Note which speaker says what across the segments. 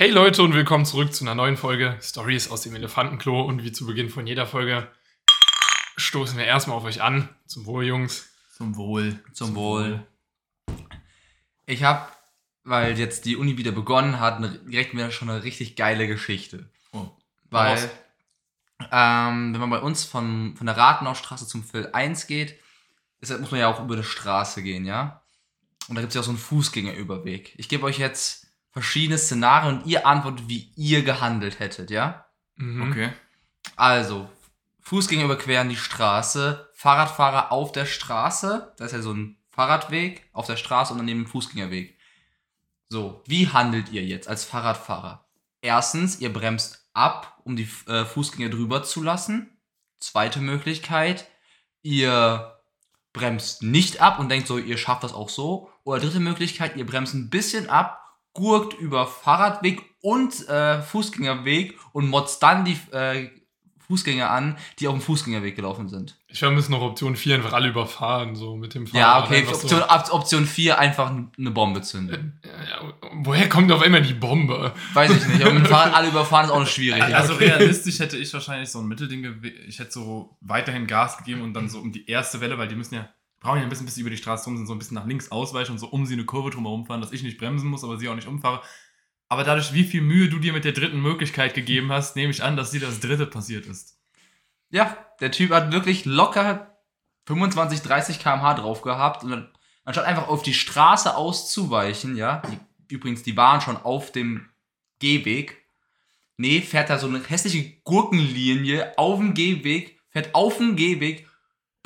Speaker 1: Hey Leute und willkommen zurück zu einer neuen Folge Stories aus dem Elefantenklo. Und wie zu Beginn von jeder Folge stoßen wir erstmal auf euch an. Zum Wohl, Jungs.
Speaker 2: Zum Wohl.
Speaker 3: Zum Wohl. Ich habe, weil jetzt die Uni wieder begonnen hat, eine, direkt wieder schon eine richtig geile Geschichte.
Speaker 2: Oh.
Speaker 3: Weil, ähm, wenn man bei uns von, von der Rathenaustraße zum Phil 1 geht, ist, muss man ja auch über eine Straße gehen, ja? Und da gibt es ja auch so einen Fußgängerüberweg. Ich gebe euch jetzt verschiedene Szenarien und ihr antwortet, wie ihr gehandelt hättet, ja?
Speaker 1: Mhm.
Speaker 2: Okay.
Speaker 3: Also, Fußgänger überqueren die Straße, Fahrradfahrer auf der Straße, da ist ja so ein Fahrradweg auf der Straße und daneben ein Fußgängerweg. So, wie handelt ihr jetzt als Fahrradfahrer? Erstens, ihr bremst ab, um die äh, Fußgänger drüber zu lassen. Zweite Möglichkeit, ihr bremst nicht ab und denkt so, ihr schafft das auch so. Oder dritte Möglichkeit, ihr bremst ein bisschen ab, gurkt über Fahrradweg und äh, Fußgängerweg und motzt dann die äh, Fußgänger an, die auf dem Fußgängerweg gelaufen sind.
Speaker 1: Ich vermisse noch Option 4, einfach alle überfahren, so mit dem Fahrrad.
Speaker 3: Ja, okay,
Speaker 1: einfach so.
Speaker 3: Option, Op- Option 4 einfach eine Bombe zünden.
Speaker 1: Ja, ja, woher kommt auf einmal die Bombe?
Speaker 3: Weiß ich nicht, aber mit dem Fahrrad alle überfahren ist auch nicht schwierig.
Speaker 2: Also realistisch hätte ich wahrscheinlich so ein Mittelding gewählt. Ich hätte so weiterhin Gas gegeben und dann so um die erste Welle, weil die müssen ja, brauchen ja ein bisschen, bis sie über die Straße rum sind, so ein bisschen nach links ausweichen und so um sie eine Kurve drumherum fahren, dass ich nicht bremsen muss, aber sie auch nicht umfahre. Aber dadurch, wie viel Mühe du dir mit der dritten Möglichkeit gegeben hast, nehme ich an, dass dir das dritte passiert ist.
Speaker 3: Ja, der Typ hat wirklich locker 25, 30 km/h drauf gehabt und anstatt einfach auf die Straße auszuweichen, ja, die, übrigens, die waren schon auf dem Gehweg, nee, fährt da so eine hässliche Gurkenlinie auf dem Gehweg, fährt auf dem Gehweg,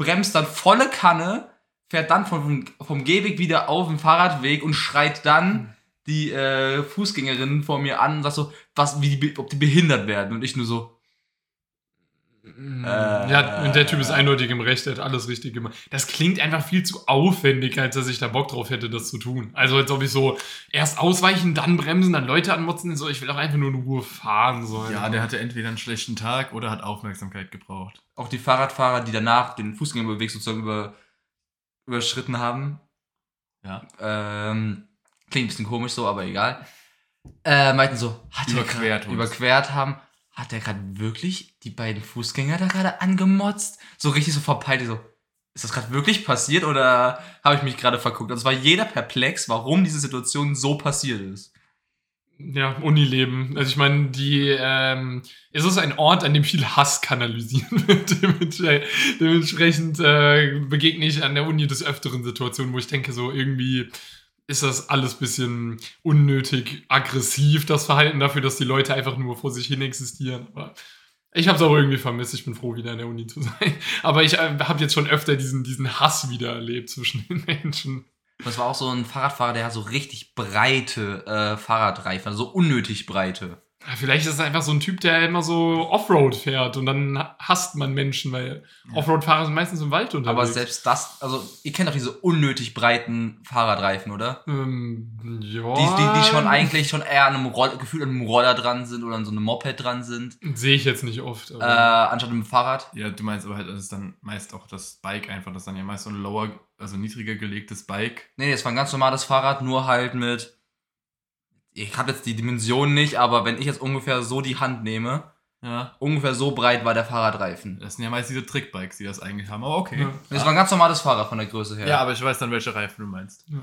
Speaker 3: bremst dann volle Kanne, fährt dann vom, vom Gehweg wieder auf den Fahrradweg und schreit dann die äh, Fußgängerinnen vor mir an und sagt so, was, wie die, ob die behindert werden. Und ich nur so,
Speaker 1: ja, und der Typ ist eindeutig im Recht, der hat alles richtig gemacht. Das klingt einfach viel zu aufwendig, als dass ich da Bock drauf hätte, das zu tun. Also als ob ich so erst ausweichen, dann bremsen, dann Leute anmotzen, so, ich will auch einfach nur in Ruhe fahren. So.
Speaker 2: Ja, der hatte entweder einen schlechten Tag oder hat Aufmerksamkeit gebraucht.
Speaker 3: auch die Fahrradfahrer, die danach den Fußgängerüberweg sozusagen über, überschritten haben.
Speaker 2: Ja.
Speaker 3: Ähm, klingt ein bisschen komisch so, aber egal. Äh, meinten so, hat er
Speaker 2: Überquert
Speaker 3: überquert haben. Hat er gerade wirklich die beiden Fußgänger da gerade angemotzt? So richtig so verpeilt, so, ist das gerade wirklich passiert oder habe ich mich gerade verguckt? Also war jeder perplex, warum diese Situation so passiert ist.
Speaker 1: Ja, Unileben. Also ich meine, die, ähm, es ist ein Ort, an dem viel Hass kanalisiert wird. Dementsprechend äh, begegne ich an der Uni des Öfteren Situationen, wo ich denke, so irgendwie ist das alles bisschen unnötig aggressiv, das Verhalten dafür, dass die Leute einfach nur vor sich hin existieren. Aber ich habe es auch irgendwie vermisst. Ich bin froh, wieder an der Uni zu sein. Aber ich äh, habe jetzt schon öfter diesen, diesen Hass wieder erlebt zwischen den Menschen.
Speaker 3: Das war auch so ein Fahrradfahrer, der hat so richtig breite äh, Fahrradreifen, also so unnötig breite.
Speaker 1: Ja, Vielleicht ist es einfach so ein Typ, der immer so Offroad fährt und dann hasst man Menschen, weil Offroad-Fahrer sind meistens im Wald unterwegs.
Speaker 3: Aber selbst das, also ihr kennt doch diese unnötig breiten Fahrradreifen, oder?
Speaker 1: Ähm, ja.
Speaker 3: Die, die, die schon eigentlich schon eher an einem Roll, gefühlt an einem Roller dran sind oder an so einem Moped dran sind,
Speaker 1: Sehe ich jetzt nicht oft.
Speaker 3: äh,
Speaker 1: Aber
Speaker 3: anstatt einem Fahrrad.
Speaker 2: Ja, du meinst aber halt, das ist dann meist auch das Bike einfach, das ist dann ja meist so ein lower, also niedriger gelegtes Bike.
Speaker 3: Nee, nee, das war ein ganz normales Fahrrad, nur halt mit. Ich habe jetzt die Dimension nicht, aber wenn ich jetzt ungefähr so die Hand nehme,
Speaker 2: Ja.
Speaker 3: ungefähr so breit war der Fahrradreifen.
Speaker 2: Das sind ja meist diese Trickbikes, die das eigentlich haben, aber okay.
Speaker 1: Ja.
Speaker 3: Das war ein ganz normales Fahrrad von der Größe her.
Speaker 2: Ja, aber ich weiß dann, welche Reifen du meinst.
Speaker 1: die,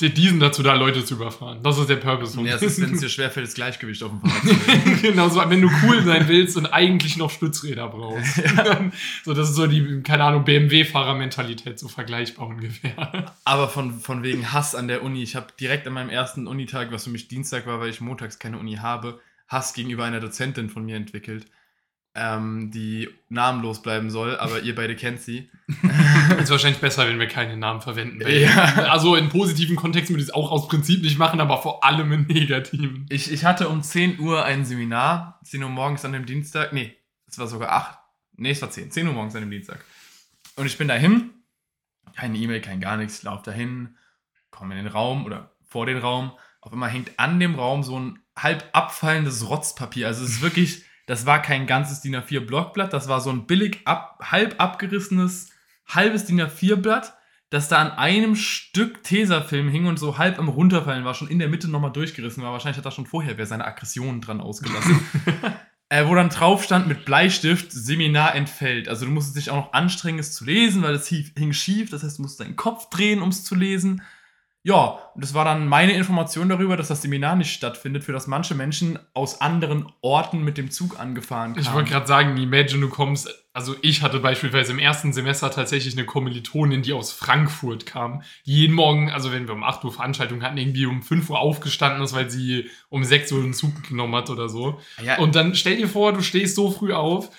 Speaker 1: die sind dazu da, Leute zu überfahren. Das ist der Purpose von
Speaker 2: Ja, es ist, wenn es dir schwerfällt, das Gleichgewicht auf dem Fahrrad zu
Speaker 1: genau so, wenn du cool sein willst und eigentlich noch Stützräder brauchst. so, das ist so die, keine Ahnung, BMW-Fahrer-Mentalität, so vergleichbar ungefähr.
Speaker 2: Aber von, von wegen Hass an der Uni, ich habe direkt an meinem ersten Unitag, was für mich Dienstag war, weil ich montags keine Uni habe, Hass gegenüber einer Dozentin von mir entwickelt, ähm, die namenlos bleiben soll, aber ihr beide kennt sie.
Speaker 1: ist wahrscheinlich besser, wenn wir keine Namen verwenden.
Speaker 2: Ja.
Speaker 1: Also in positiven Kontexten würde ich es auch aus Prinzip nicht machen, aber vor allem in negativen.
Speaker 2: Ich, ich hatte um 10 Uhr ein Seminar, 10 Uhr morgens an dem Dienstag, nee, es war sogar 8, nee, es war 10, 10 Uhr morgens an dem Dienstag. Und ich bin dahin, keine E-Mail, kein gar nichts, ich laufe dahin, komme in den Raum oder vor den Raum, auf einmal hängt an dem Raum so ein halb abfallendes Rotzpapier, also es ist wirklich, das war kein ganzes DIN A4 Blockblatt, das war so ein billig ab, halb abgerissenes, halbes DIN A4 Blatt, dass da an einem Stück Tesafilm hing und so halb am runterfallen war, schon in der Mitte nochmal durchgerissen war. Wahrscheinlich hat da schon vorher wer seine Aggressionen dran ausgelassen. äh, wo dann drauf stand mit Bleistift, Seminar entfällt. Also du musstest dich auch noch anstrengen, es zu lesen, weil es hing schief. Das heißt, du musst deinen Kopf drehen, um es zu lesen. Ja, und das war dann meine Information darüber, dass das Seminar nicht stattfindet, für das manche Menschen aus anderen Orten mit dem Zug angefahren kamen.
Speaker 1: Ich wollte gerade sagen, imagine, du kommst. Also, ich hatte beispielsweise im ersten Semester tatsächlich eine Kommilitonin, die aus Frankfurt kam, die jeden Morgen, also wenn wir um 8 Uhr Veranstaltung hatten, irgendwie um 5 Uhr aufgestanden ist, weil sie um 6 Uhr einen Zug genommen hat oder so.
Speaker 2: ja,
Speaker 1: Und dann stell dir vor, du stehst so früh auf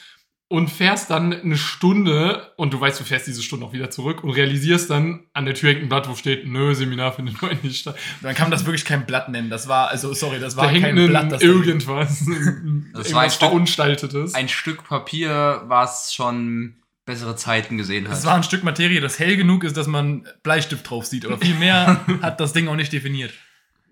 Speaker 1: und fährst dann eine Stunde und du weißt, du fährst diese Stunde auch wieder zurück und realisierst dann, an der Tür hängt ein Blatt, wo steht, nö, Seminar findet heute nicht statt.
Speaker 2: dann kann man das wirklich kein Blatt nennen. Das war, also sorry, das
Speaker 1: Da
Speaker 2: war
Speaker 1: hängt
Speaker 2: kein
Speaker 1: ein
Speaker 2: Blatt. Das da
Speaker 1: irgendwas.
Speaker 3: Das war ein
Speaker 1: Verunstaltetes.
Speaker 3: Ein Stück Papier, was schon bessere Zeiten gesehen hat.
Speaker 2: Es war ein Stück Materie, das hell genug ist, dass man Bleistift drauf sieht. Aber viel mehr hat das Ding auch nicht definiert.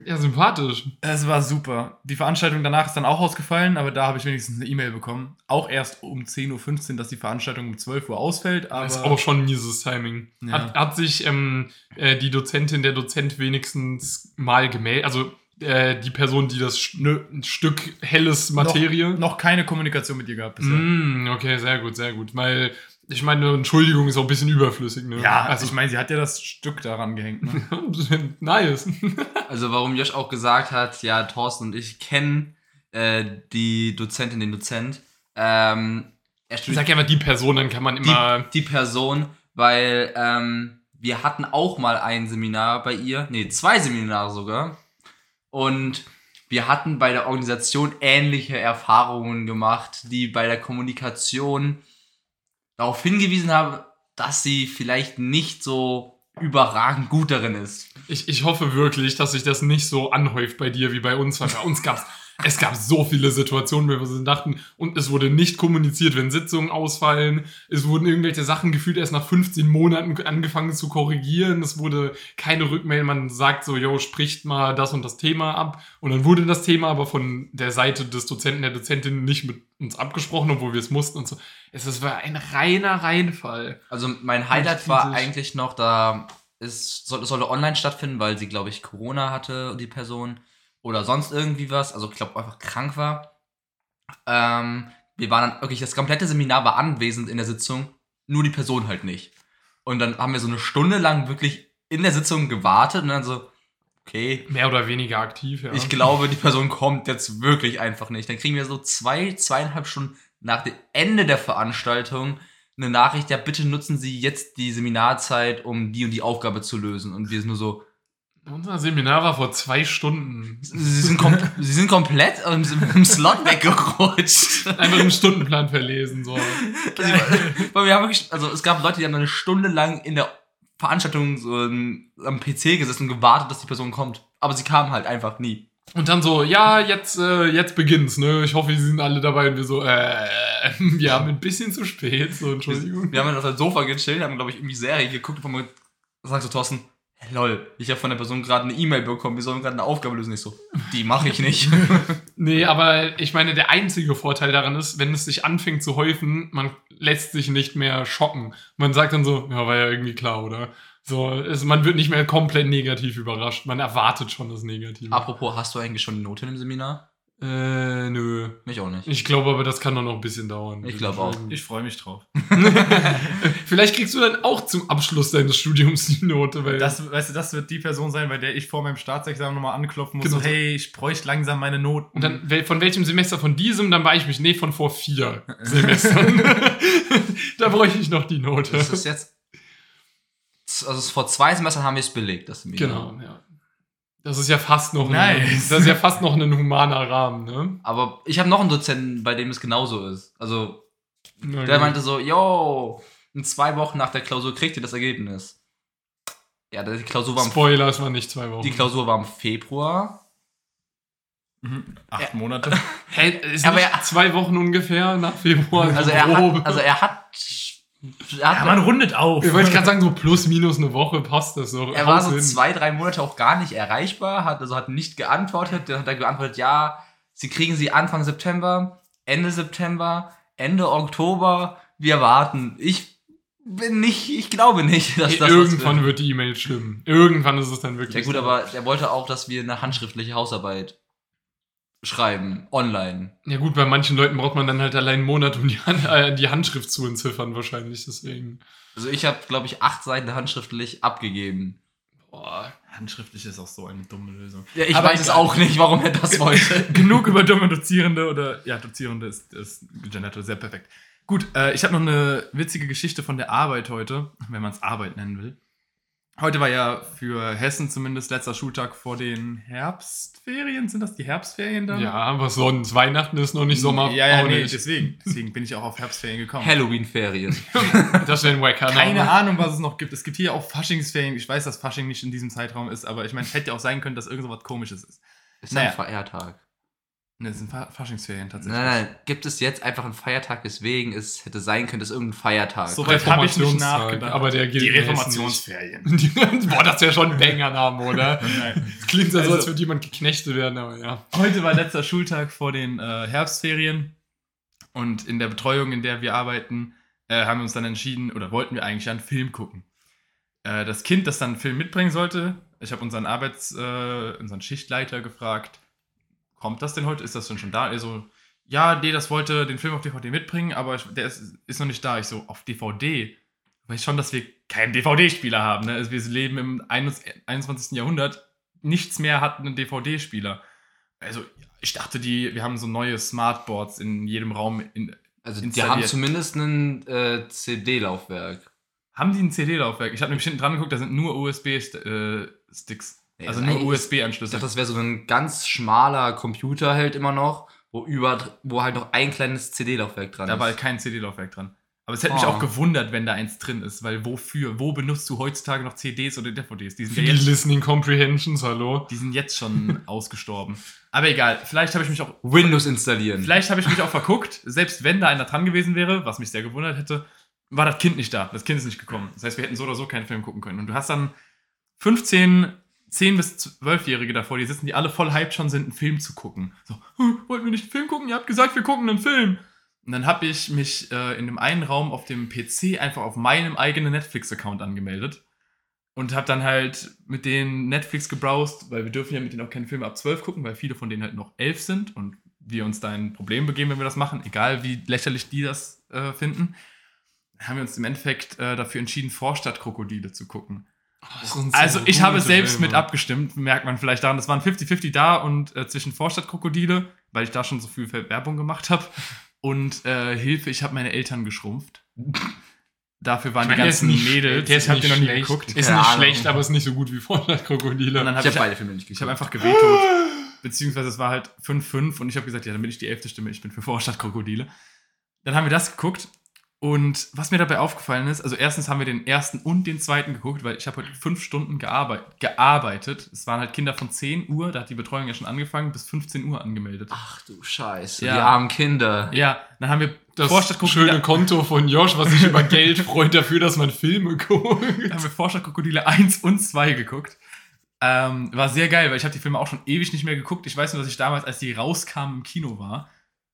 Speaker 1: Ja, sympathisch.
Speaker 2: Es war super. Die Veranstaltung danach ist dann auch ausgefallen, aber da habe ich wenigstens eine E-Mail bekommen. Auch erst um 10.15 Uhr, dass die Veranstaltung um 12 Uhr ausfällt. Aber
Speaker 1: Das ist auch schon mieses Timing.
Speaker 2: Ja.
Speaker 1: Hat, hat sich ähm, äh, die Dozentin, der Dozent wenigstens mal gemeldet, also äh, die Person, die das Sch ne, ein Stück helles Materie.
Speaker 2: Noch, noch keine Kommunikation mit ihr gehabt bisher.
Speaker 1: Mm, okay, sehr gut, sehr gut. Weil ich meine, eine Entschuldigung ist auch ein bisschen überflüssig. Ne?
Speaker 2: Ja,
Speaker 1: also
Speaker 2: ich meine, sie hat ja das Stück daran gehängt. Ne?
Speaker 1: nice.
Speaker 3: Also warum Josh auch gesagt hat, ja, Thorsten und ich kennen äh, die Dozentin, den Dozent. Ähm, er
Speaker 1: Ich sag ja immer die Person, dann kann man immer.
Speaker 3: die, die Person, weil ähm, wir hatten auch mal ein Seminar bei ihr, nee, zwei Seminare sogar. Und wir hatten bei der Organisation ähnliche Erfahrungen gemacht, die bei der Kommunikation darauf hingewiesen haben, dass sie vielleicht nicht so überragend gut darin ist.
Speaker 1: Ich, ich hoffe wirklich, dass sich das nicht so anhäuft bei dir wie bei uns, weil bei uns gab's es gab so viele Situationen, wo wir so dachten, und es wurde nicht kommuniziert, wenn Sitzungen ausfallen. Es wurden irgendwelche Sachen gefühlt erst nach 15 Monaten angefangen zu korrigieren. Es wurde keine Rückmeldung. Man sagt so, yo, spricht mal das und das Thema ab. Und dann wurde das Thema aber von der Seite des Dozenten, der Dozentin nicht mit uns abgesprochen, obwohl wir es mussten und so. Es es war ein reiner Reinfall.
Speaker 3: Also mein Highlight war eigentlich noch, da es soll- es sollte online stattfinden, weil sie, glaube ich, Corona hatte, die Person. Oder sonst irgendwie was. Also ich glaube, einfach krank war. Ähm, wir waren dann wirklich, das komplette Seminar war anwesend in der Sitzung, nur die Person halt nicht. Und dann haben wir so eine Stunde lang wirklich in der Sitzung gewartet und dann so, okay,
Speaker 1: Mehr oder weniger aktiv, ja.
Speaker 3: ich glaube, die Person kommt jetzt wirklich einfach nicht. Dann kriegen wir so zwei, zweieinhalb Stunden nach dem Ende der Veranstaltung eine Nachricht, ja, bitte nutzen Sie jetzt die Seminarzeit, um die und die Aufgabe zu lösen. Und wir sind nur so,
Speaker 1: Unser Seminar war vor zwei Stunden.
Speaker 3: Sie sind, kom Sie sind komplett im, im Slot weggerutscht.
Speaker 1: Einfach einen Stundenplan verlesen, so.
Speaker 3: Also, weil wir haben wirklich, also es gab Leute, die haben eine Stunde lang in der Veranstaltung so am PC gesessen und gewartet, dass die Person kommt. Aber sie kam halt einfach nie.
Speaker 1: Und dann so, ja, jetzt, äh, jetzt beginnt's, ne? Ich hoffe, Sie sind alle dabei. Und wir so, äh, wir haben ein bisschen zu spät, so, Entschuldigung.
Speaker 3: Wir haben dann auf dem Sofa gechillt, haben, glaube ich, irgendwie Serie geguckt und sagst du, Thorsten, lol, ich habe von der Person gerade eine E-Mail bekommen, wir sollen gerade eine Aufgabe lösen. Ich so, die mache ich nicht.
Speaker 1: Nee, aber ich meine, der einzige Vorteil daran ist, wenn es sich anfängt zu häufen, man lässt sich nicht mehr schocken. Man sagt dann so, ja, war ja irgendwie klar, oder? So, es, man wird nicht mehr komplett negativ überrascht. Man erwartet schon das Negative.
Speaker 3: Apropos, hast du eigentlich schon eine Note im Seminar?
Speaker 1: Äh, nö.
Speaker 3: Mich auch nicht.
Speaker 1: Ich glaube aber, das kann doch noch ein bisschen dauern.
Speaker 3: Ich glaube auch.
Speaker 2: Ich freue mich drauf.
Speaker 1: Vielleicht kriegst du dann auch zum Abschluss deines Studiums die Note, weil
Speaker 2: Das, weißt du, das wird die Person sein, bei der ich vor meinem Staatsexamen nochmal anklopfen muss.
Speaker 1: Genau.
Speaker 2: So, hey, ich bräuchte langsam meine Noten.
Speaker 1: Und dann, von welchem Semester von diesem, dann war ich mich, nee, von vor vier Semestern. da bräuchte ich noch die Note.
Speaker 3: Das ist jetzt. Also es- vor zwei Semestern haben wir es belegt, das Seminar.
Speaker 1: genau, ja. Das ist ja fast noch
Speaker 2: Nice.
Speaker 1: ein, das ist ja fast noch ein humaner Rahmen, ne?
Speaker 3: Aber ich habe noch einen Dozenten, bei dem es genauso ist. Also,
Speaker 1: Na
Speaker 3: der
Speaker 1: gut.
Speaker 3: meinte so, yo, in zwei Wochen nach der Klausur kriegt ihr das Ergebnis. Ja, die Klausur war im,
Speaker 1: Spoiler, es war nicht zwei Wochen.
Speaker 3: die Klausur war im Februar.
Speaker 2: Mhm. Acht Monate.
Speaker 1: Hä, ist
Speaker 3: Aber
Speaker 1: nicht
Speaker 3: er-
Speaker 1: zwei Wochen ungefähr nach Februar.
Speaker 3: Also
Speaker 1: so
Speaker 3: er hat, also er hat,
Speaker 2: Ja, man rundet auf.
Speaker 1: ich wollte gerade sagen, so plus minus eine Woche passt das so.
Speaker 3: Er war so
Speaker 1: hin.
Speaker 3: zwei, drei Monate auch gar nicht erreichbar, hat also hat nicht geantwortet. Dann hat er geantwortet, ja, sie kriegen sie Anfang September, Ende September, Ende Oktober. Wir warten. Ich Bin nicht, ich glaube nicht, dass das
Speaker 1: irgendwann
Speaker 3: was
Speaker 1: wird die E-Mail stimmen. Irgendwann ist es dann wirklich.
Speaker 3: Ja gut,
Speaker 1: so.
Speaker 3: aber der wollte auch, dass wir eine handschriftliche Hausarbeit schreiben, online.
Speaker 1: Ja gut, bei manchen Leuten braucht man dann halt allein einen Monat, um die, Hand, äh, die Handschrift zu entziffern, wahrscheinlich. Deswegen.
Speaker 3: Also ich habe, glaube ich, acht Seiten handschriftlich abgegeben.
Speaker 1: Boah.
Speaker 2: Handschriftlich ist auch so eine dumme Lösung.
Speaker 3: Ja, ich
Speaker 2: Aber
Speaker 3: weiß es auch nicht, warum er das wollte.
Speaker 2: Genug über dumme Dozierende oder ja, Dozierende ist, ist gegendert, sehr perfekt. Gut, äh, ich habe noch eine witzige Geschichte von der Arbeit heute, wenn man es Arbeit nennen will. Heute war ja für Hessen zumindest letzter Schultag vor den Herbstferien. Sind das die Herbstferien dann?
Speaker 1: Ja, was sonst? Weihnachten ist noch nicht Sommer.
Speaker 2: Ja, ja,
Speaker 1: auch
Speaker 2: nee,
Speaker 1: nicht.
Speaker 2: deswegen. Deswegen bin ich auch auf Herbstferien gekommen.
Speaker 3: Halloween-Ferien.
Speaker 1: Das wäre ein wacker
Speaker 2: Keine. Ahnung, was es noch gibt. Es gibt hier auch Faschingsferien. Ich weiß, dass Fasching nicht in diesem Zeitraum ist, aber ich meine, es hätte ja auch sein können, dass irgend so was komisches ist.
Speaker 3: Ist
Speaker 2: Naja.
Speaker 3: ein Feiertag.
Speaker 2: Ne, es sind Fa Faschingsferien tatsächlich.
Speaker 3: Nein, nein, gibt es jetzt einfach einen Feiertag, deswegen es hätte sein können, dass irgendein Feiertag.
Speaker 2: So weit habe ich nicht nachgedacht.
Speaker 1: aber der gilt
Speaker 2: die Reformationsferien.
Speaker 1: Die- Boah, das ist ja schon ein Banger-Name, oder?
Speaker 2: Nein.
Speaker 1: Das klingt so,
Speaker 2: Also-
Speaker 1: als würde jemand geknechtet werden, aber ja.
Speaker 2: Heute war letzter Schultag vor den äh, Herbstferien und in der Betreuung, in der wir arbeiten, äh, haben wir uns dann entschieden oder wollten wir eigentlich einen Film gucken. Äh, das Kind, das dann einen Film mitbringen sollte, ich habe unseren Arbeits-, äh, unseren Schichtleiter gefragt, kommt das denn heute? Ist das denn schon da? Er so, ja, nee, das wollte den Film auf DVD mitbringen, aber ich, der ist, ist noch nicht da. Ich so, auf DVD? Du weißt schon, dass wir keinen DVD-Spieler haben. Ne? Also wir leben im 21. Jahrhundert. Nichts mehr hat einen DVD-Spieler. Also, ich dachte, die, wir haben so neue Smartboards in jedem Raum. In,
Speaker 3: also die haben zumindest ein äh, CD-Laufwerk.
Speaker 2: haben die ein CD-Laufwerk? Ich habe nämlich hinten dran geguckt, da sind nur USB-Sticks.
Speaker 3: Nee,
Speaker 2: also nur USB-Anschlüsse.
Speaker 3: dachte, das wäre so ein ganz schmaler Computer halt immer noch, wo, über, wo halt noch ein kleines CD-Laufwerk dran
Speaker 2: Da war
Speaker 3: ist.
Speaker 2: kein CD-Laufwerk dran. Aber es hätte mich
Speaker 3: Oh.
Speaker 2: auch gewundert, wenn da eins drin ist, weil wofür? Wo benutzt du heutzutage noch CDs oder DVDs? Die sind,
Speaker 1: Für
Speaker 2: ja
Speaker 1: die
Speaker 2: jetzt,
Speaker 1: Listening Comprehensions, hallo.
Speaker 2: die sind jetzt schon ausgestorben. Aber egal, vielleicht habe ich mich auch
Speaker 3: Windows installieren.
Speaker 2: Vielleicht habe ich mich auch verguckt, selbst wenn da einer dran gewesen wäre, was mich sehr gewundert hätte, war das Kind nicht da. Das Kind ist nicht gekommen. Das heißt, wir hätten so oder so keinen Film gucken können. Und du hast dann 15, 10 bis 12-Jährige davor, die sitzen, die alle voll hyped schon sind, einen Film zu gucken. So, "Hm, wollten wir nicht einen Film gucken? Ihr habt gesagt, wir gucken einen Film. Und dann habe ich mich äh, in dem einen Raum auf dem PC einfach auf meinem eigenen Netflix-Account angemeldet. Und habe dann halt mit denen Netflix gebrowst, weil wir dürfen ja mit denen auch keine Filme ab 12 gucken, weil viele von denen halt noch 11 sind und wir uns da ein Problem begeben, wenn wir das machen, egal wie lächerlich die das äh, finden. Haben wir uns im Endeffekt äh, dafür entschieden, Vorstadtkrokodile zu gucken. Also ich habe selbst
Speaker 1: Filme.
Speaker 2: mit abgestimmt, merkt man vielleicht daran. Das waren 50-50 da und äh, zwischen Vorstadtkrokodile, weil ich da schon so viel Werbung gemacht habe. Und äh, Hilfe, ich habe meine Eltern geschrumpft. Dafür waren
Speaker 1: Ich meine,
Speaker 2: die ganzen
Speaker 1: nicht-
Speaker 2: Mädels.
Speaker 1: Der ist
Speaker 2: ich habe
Speaker 1: nicht
Speaker 2: die noch nie
Speaker 1: schlecht.
Speaker 2: geguckt.
Speaker 1: Ist nicht
Speaker 3: Ahnung.
Speaker 1: schlecht, aber ist nicht so gut wie Vorstadtkrokodile.
Speaker 2: Und dann
Speaker 3: ich
Speaker 2: habe
Speaker 3: habe
Speaker 2: ich,
Speaker 3: beide Filme nicht
Speaker 2: ich
Speaker 3: geguckt.
Speaker 2: hab einfach gewehtot. Beziehungsweise es war halt 5-5 und ich habe gesagt, ja, dann bin ich die elfte Stimme, ich bin für Vorstadtkrokodile. Dann haben wir das geguckt und was mir dabei aufgefallen ist, also erstens haben wir den ersten und den zweiten geguckt, weil ich habe heute fünf Stunden gearbeit gearbeitet. Es waren halt Kinder von 10 Uhr, da hat die Betreuung ja schon angefangen, bis 15 Uhr angemeldet.
Speaker 3: Ach du Scheiße,
Speaker 2: Ja.
Speaker 3: die armen Kinder.
Speaker 2: Ja, dann haben wir
Speaker 1: das schöne Konto von Josh, was sich über Geld freut dafür, dass man Filme guckt.
Speaker 2: haben wir Vorstadtkrokodile 1 und 2 geguckt. Ähm, war sehr geil, weil ich habe die Filme auch schon ewig nicht mehr geguckt. Ich weiß nur, dass ich damals, als die rauskamen, im Kino war.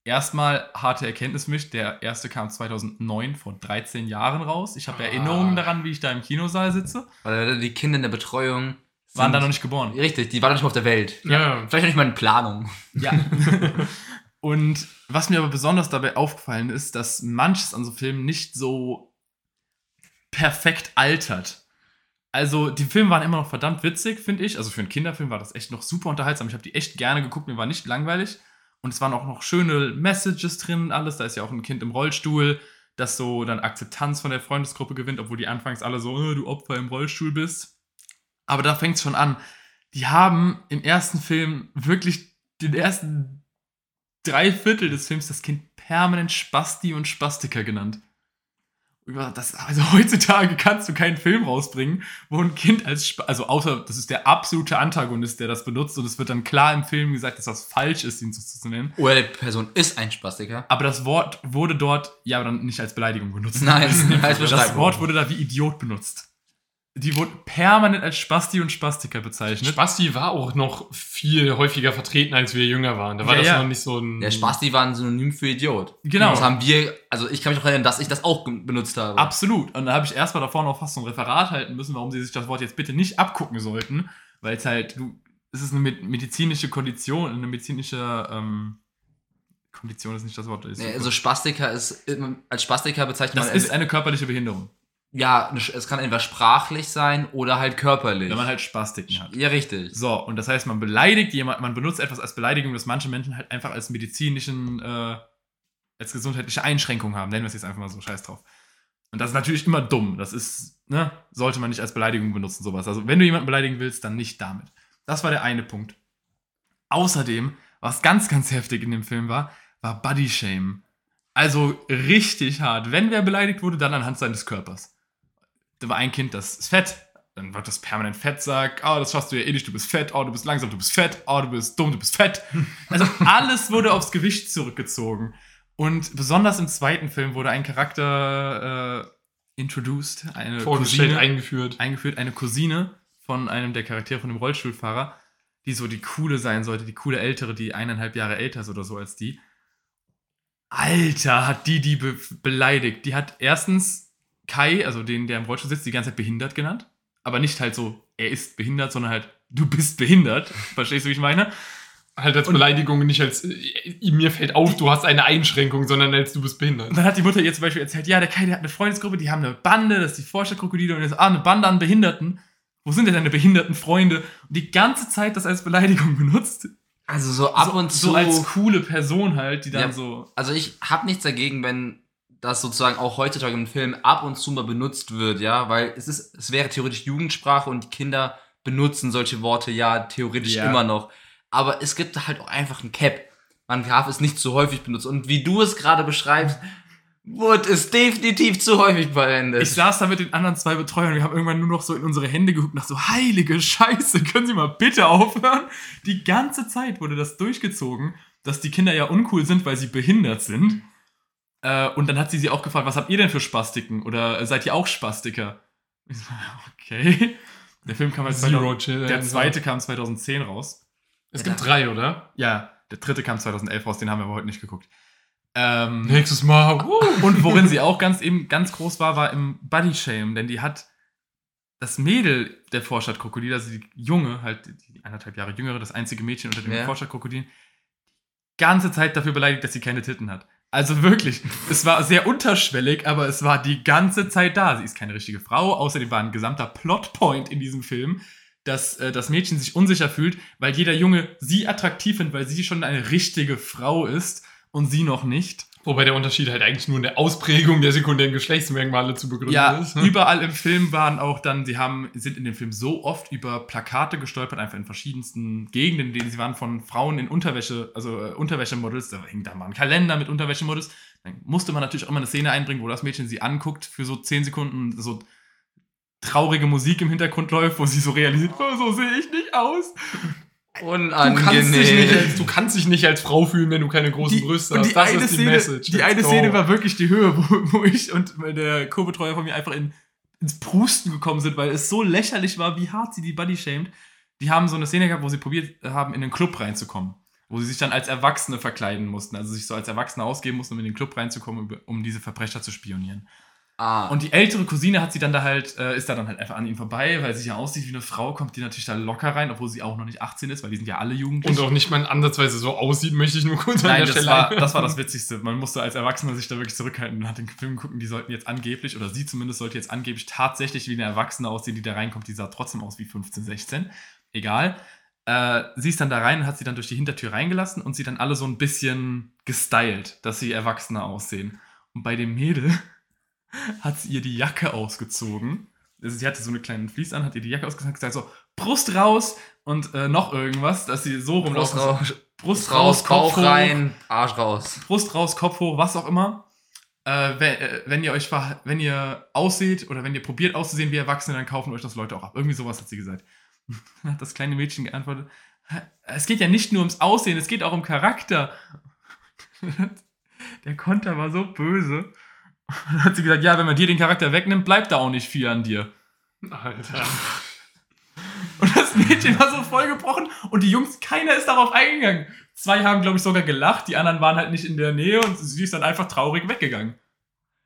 Speaker 2: Erstmal harte Erkenntnis mich. Der erste kam 2009, vor 13 Jahren raus. Ich habe
Speaker 1: Ah.
Speaker 2: Erinnerungen daran, wie ich da im Kinosaal sitze.
Speaker 3: Weil die Kinder in der Betreuung
Speaker 2: Waren da noch nicht geboren.
Speaker 3: Richtig, die waren noch nicht mal auf der Welt.
Speaker 1: Ja.
Speaker 3: Vielleicht noch nicht mal in Planung.
Speaker 2: Ja. und was mir aber besonders dabei aufgefallen ist, dass manches an so Filmen nicht so perfekt altert. Also, die Filme waren immer noch verdammt witzig, finde ich. Also, für einen Kinderfilm war das echt noch super unterhaltsam. Ich habe die echt gerne geguckt, mir war nicht langweilig. Und es waren auch noch schöne Messages drin, alles. Da ist ja auch ein Kind im Rollstuhl, das so dann Akzeptanz von der Freundesgruppe gewinnt, obwohl die anfangs alle so, äh, du Opfer im Rollstuhl bist. Aber da fängt es schon an. Die haben im ersten Film wirklich den ersten drei Viertel des Films das Kind permanent Spasti und Spastiker genannt. Das, also heutzutage kannst du keinen Film rausbringen, wo ein Kind als, also außer das ist der absolute Antagonist, der das benutzt und es wird dann klar im Film gesagt, dass das falsch ist, ihn so zu nennen.
Speaker 3: Oder die Person ist ein Spastiker.
Speaker 2: Aber das Wort wurde dort, ja, aber dann nicht als Beleidigung benutzt.
Speaker 3: Nein,
Speaker 2: Das nicht-
Speaker 3: als
Speaker 2: Das
Speaker 3: Beschreibung.
Speaker 2: Wort wurde da wie Idiot benutzt. Die wurde permanent als Spasti und Spastiker bezeichnet.
Speaker 1: Spasti war auch noch viel häufiger vertreten, als wir jünger waren. Da war
Speaker 2: Ja,
Speaker 1: das
Speaker 2: ja.
Speaker 1: noch nicht so ein.
Speaker 3: Der Spasti war ein Synonym für Idiot.
Speaker 2: Genau.
Speaker 3: Das haben wir, also ich kann mich auch erinnern, dass ich das auch benutzt habe.
Speaker 2: Absolut. Und da habe ich erstmal davor noch fast so ein Referat halten müssen, warum sie sich das Wort jetzt bitte nicht abgucken sollten. Weil es halt, du, es ist eine med- medizinische Kondition, eine medizinische ähm, Kondition ist nicht das Wort. Ist
Speaker 3: Nee, also Spastiker ist, als Spastiker bezeichnet
Speaker 2: das
Speaker 3: man,
Speaker 2: ist eine körperliche Behinderung,
Speaker 3: ja, es kann entweder sprachlich sein oder halt körperlich.
Speaker 2: wenn man halt Spastiken hat.
Speaker 3: ja, richtig.
Speaker 2: So, und das heißt, man beleidigt jemanden, man benutzt etwas als Beleidigung, das manche Menschen halt einfach als medizinischen, äh, als gesundheitliche Einschränkung haben. Nennen wir es jetzt einfach mal so, scheiß drauf. Und das ist natürlich immer dumm. Das ist, ne, sollte man nicht als Beleidigung benutzen, sowas. Also, wenn du jemanden beleidigen willst, dann nicht damit. Das war der eine Punkt. Außerdem, was ganz, ganz heftig in dem Film war, war Body Shame. Also richtig hart. Wenn wer beleidigt wurde, dann anhand seines Körpers. Da war ein Kind, das ist fett. Dann wird das permanent fett sagt, oh, das schaffst du ja eh nicht, du bist fett, oh, du bist langsam, du bist fett, oh, du bist dumm, du bist fett. Also alles wurde aufs Gewicht zurückgezogen. Und besonders im zweiten Film wurde ein Charakter äh, introduced, eine
Speaker 1: vorgestellt,
Speaker 2: Cousine,
Speaker 1: eingeführt.
Speaker 2: eingeführt, eine Cousine von einem der Charaktere von dem Rollstuhlfahrer, die so die coole sein sollte, die coole ältere, die eineinhalb Jahre älter ist oder so als die. Alter, hat die die be beleidigt. Die hat erstens Kai, also den, der im Rollstuhl sitzt, die ganze Zeit behindert genannt. Aber nicht halt so, er ist behindert, sondern halt, du bist behindert. Verstehst du, wie ich meine?
Speaker 1: Halt als
Speaker 2: Und-
Speaker 1: Beleidigung, nicht als äh, mir fällt auf, du hast eine Einschränkung, sondern als du bist behindert.
Speaker 2: Und dann hat die Mutter ihr zum Beispiel erzählt, ja, der Kai, der hat eine Freundesgruppe, die haben eine Bande, das ist die Vorstadtkrokodile und jetzt, ah, eine Bande an Behinderten. Wo sind denn deine behinderten Freunde? Und die ganze Zeit das als Beleidigung benutzt.
Speaker 3: Also so ab
Speaker 2: so,
Speaker 3: und zu.
Speaker 2: So als coole Person halt, die dann
Speaker 3: Ja.
Speaker 2: so.
Speaker 3: also ich habe nichts dagegen, wenn das sozusagen auch heutzutage im Film ab und zu mal benutzt wird, ja, weil es ist, es wäre theoretisch Jugendsprache und die Kinder benutzen solche Worte ja theoretisch
Speaker 2: Ja.
Speaker 3: immer noch. Aber es gibt halt auch einfach ein Cap. Man darf es nicht zu häufig benutzen. Und wie du es gerade beschreibst, wurde es definitiv zu häufig verwendet.
Speaker 2: Ich saß da mit den anderen zwei Betreuern und wir haben irgendwann nur noch so in unsere Hände geguckt dachte so, heilige Scheiße, können Sie mal bitte aufhören? Die ganze Zeit wurde das durchgezogen, dass die Kinder ja uncool sind, weil sie behindert sind. Äh, und dann hat sie sie auch gefragt, was habt ihr denn für Spastiken? Oder seid ihr auch Spastiker? Ich so, okay. Der Film kam halt
Speaker 1: Zero
Speaker 2: 2000,
Speaker 1: Chill.
Speaker 2: Der zweite kam 2010 raus.
Speaker 1: Es gibt drei, oder?
Speaker 2: Ja, der dritte kam 2011 raus, den haben wir aber heute nicht geguckt. Ähm,
Speaker 1: Nächstes Mal. Uh.
Speaker 2: und worin sie auch ganz eben ganz groß war, war im Body Shame, denn die hat das Mädel der Vorstadtkrokodil, also die Junge, halt die anderthalb Jahre jüngere, das einzige Mädchen unter den
Speaker 3: Ja.
Speaker 2: Vorstadtkrokodilen, die ganze Zeit dafür beleidigt, dass sie keine Titten hat. Also wirklich, es war sehr unterschwellig, aber es war die ganze Zeit da. Sie ist keine richtige Frau. Außerdem war ein gesamter Plotpoint in diesem Film, dass äh, das Mädchen sich unsicher fühlt, weil jeder Junge sie attraktiv findet, weil sie schon eine richtige Frau ist und sie noch nicht.
Speaker 1: Wobei der Unterschied halt eigentlich nur in der Ausprägung der sekundären Geschlechtsmerkmale zu begründen
Speaker 2: Ja,
Speaker 1: ist. ne?
Speaker 2: überall im Film waren auch dann, sie haben, sind in dem Film so oft über Plakate gestolpert, einfach in verschiedensten Gegenden, in denen sie waren von Frauen in Unterwäsche, also äh, Unterwäschemodels, da hing da mal ein Kalender mit Unterwäschemodels. Dann musste man natürlich auch mal eine Szene einbringen, wo das Mädchen sie anguckt für so 10 Sekunden, so traurige Musik im Hintergrund läuft, wo sie so realisiert, oh, so sehe ich nicht aus.
Speaker 1: Du kannst, dich nicht
Speaker 3: Unangenehm.
Speaker 1: als, du kannst dich nicht als Frau fühlen, wenn du keine großen Brüste
Speaker 2: und
Speaker 1: hast.
Speaker 2: die
Speaker 1: Das
Speaker 2: eine
Speaker 1: ist die
Speaker 2: Szene,
Speaker 1: Message.
Speaker 2: Die eine. Szene war wirklich die Höhe, wo, wo ich und der Co-Betreuer von mir einfach in, ins Prusten gekommen sind, weil es so lächerlich war, wie hart sie die Body shamed. Die haben so eine Szene gehabt, wo sie probiert haben, in den Club reinzukommen. Wo sie sich dann als Erwachsene verkleiden mussten, also sich so als Erwachsene ausgeben mussten, um in den Club reinzukommen, um diese Verbrecher zu spionieren.
Speaker 3: Ah,
Speaker 2: Und die ältere Cousine hat sie dann da halt, äh, ist da dann halt einfach an ihm vorbei, weil sie ja aussieht wie eine Frau, kommt die natürlich da locker rein, obwohl sie auch noch nicht 18 ist, weil die sind ja alle jugendlich.
Speaker 1: Und auch nicht mal ansatzweise so aussieht, möchte ich nur kurz an
Speaker 2: Nein,
Speaker 1: der
Speaker 2: das
Speaker 1: Stelle
Speaker 2: war, das war das Witzigste. Man musste als Erwachsener sich da wirklich zurückhalten und hat den Film gucken, die sollten jetzt angeblich, oder sie zumindest sollte jetzt angeblich tatsächlich wie eine Erwachsene aussehen, die da reinkommt. Die sah trotzdem aus wie 15, 16. Egal. Äh, sie ist dann da rein und hat sie dann durch die Hintertür reingelassen und sie dann alle so ein bisschen gestylt, dass sie Erwachsene aussehen. Und bei dem Mädel hat sie ihr die Jacke ausgezogen. Also sie hatte so eine kleine Vlies an, hat ihr die Jacke ausgezogen, hat gesagt so, Brust raus und äh, noch irgendwas, dass sie so
Speaker 3: Brust
Speaker 2: rumlaufen.
Speaker 3: raus,
Speaker 2: Brust
Speaker 3: raus,
Speaker 2: Kopf
Speaker 3: Bauch
Speaker 2: hoch.
Speaker 3: rein, Arsch raus.
Speaker 2: Brust raus, Kopf hoch, was auch immer. Äh, wenn, äh, wenn ihr euch wenn ihr ausseht oder wenn ihr probiert auszusehen wie Erwachsene, dann kaufen euch das Leute auch ab. Irgendwie sowas hat sie gesagt. Dann hat das kleine Mädchen geantwortet: Es geht ja nicht nur ums Aussehen, es geht auch um Charakter. Der Konter war so böse. Und dann hat sie gesagt: Ja, wenn man dir den Charakter wegnimmt, bleibt da auch nicht viel an dir.
Speaker 1: Alter.
Speaker 2: Und das Mädchen war so vollgebrochen und die Jungs, keiner ist darauf eingegangen. Zwei haben, glaube ich, sogar gelacht, die anderen waren halt nicht in der Nähe und sie ist dann einfach traurig weggegangen.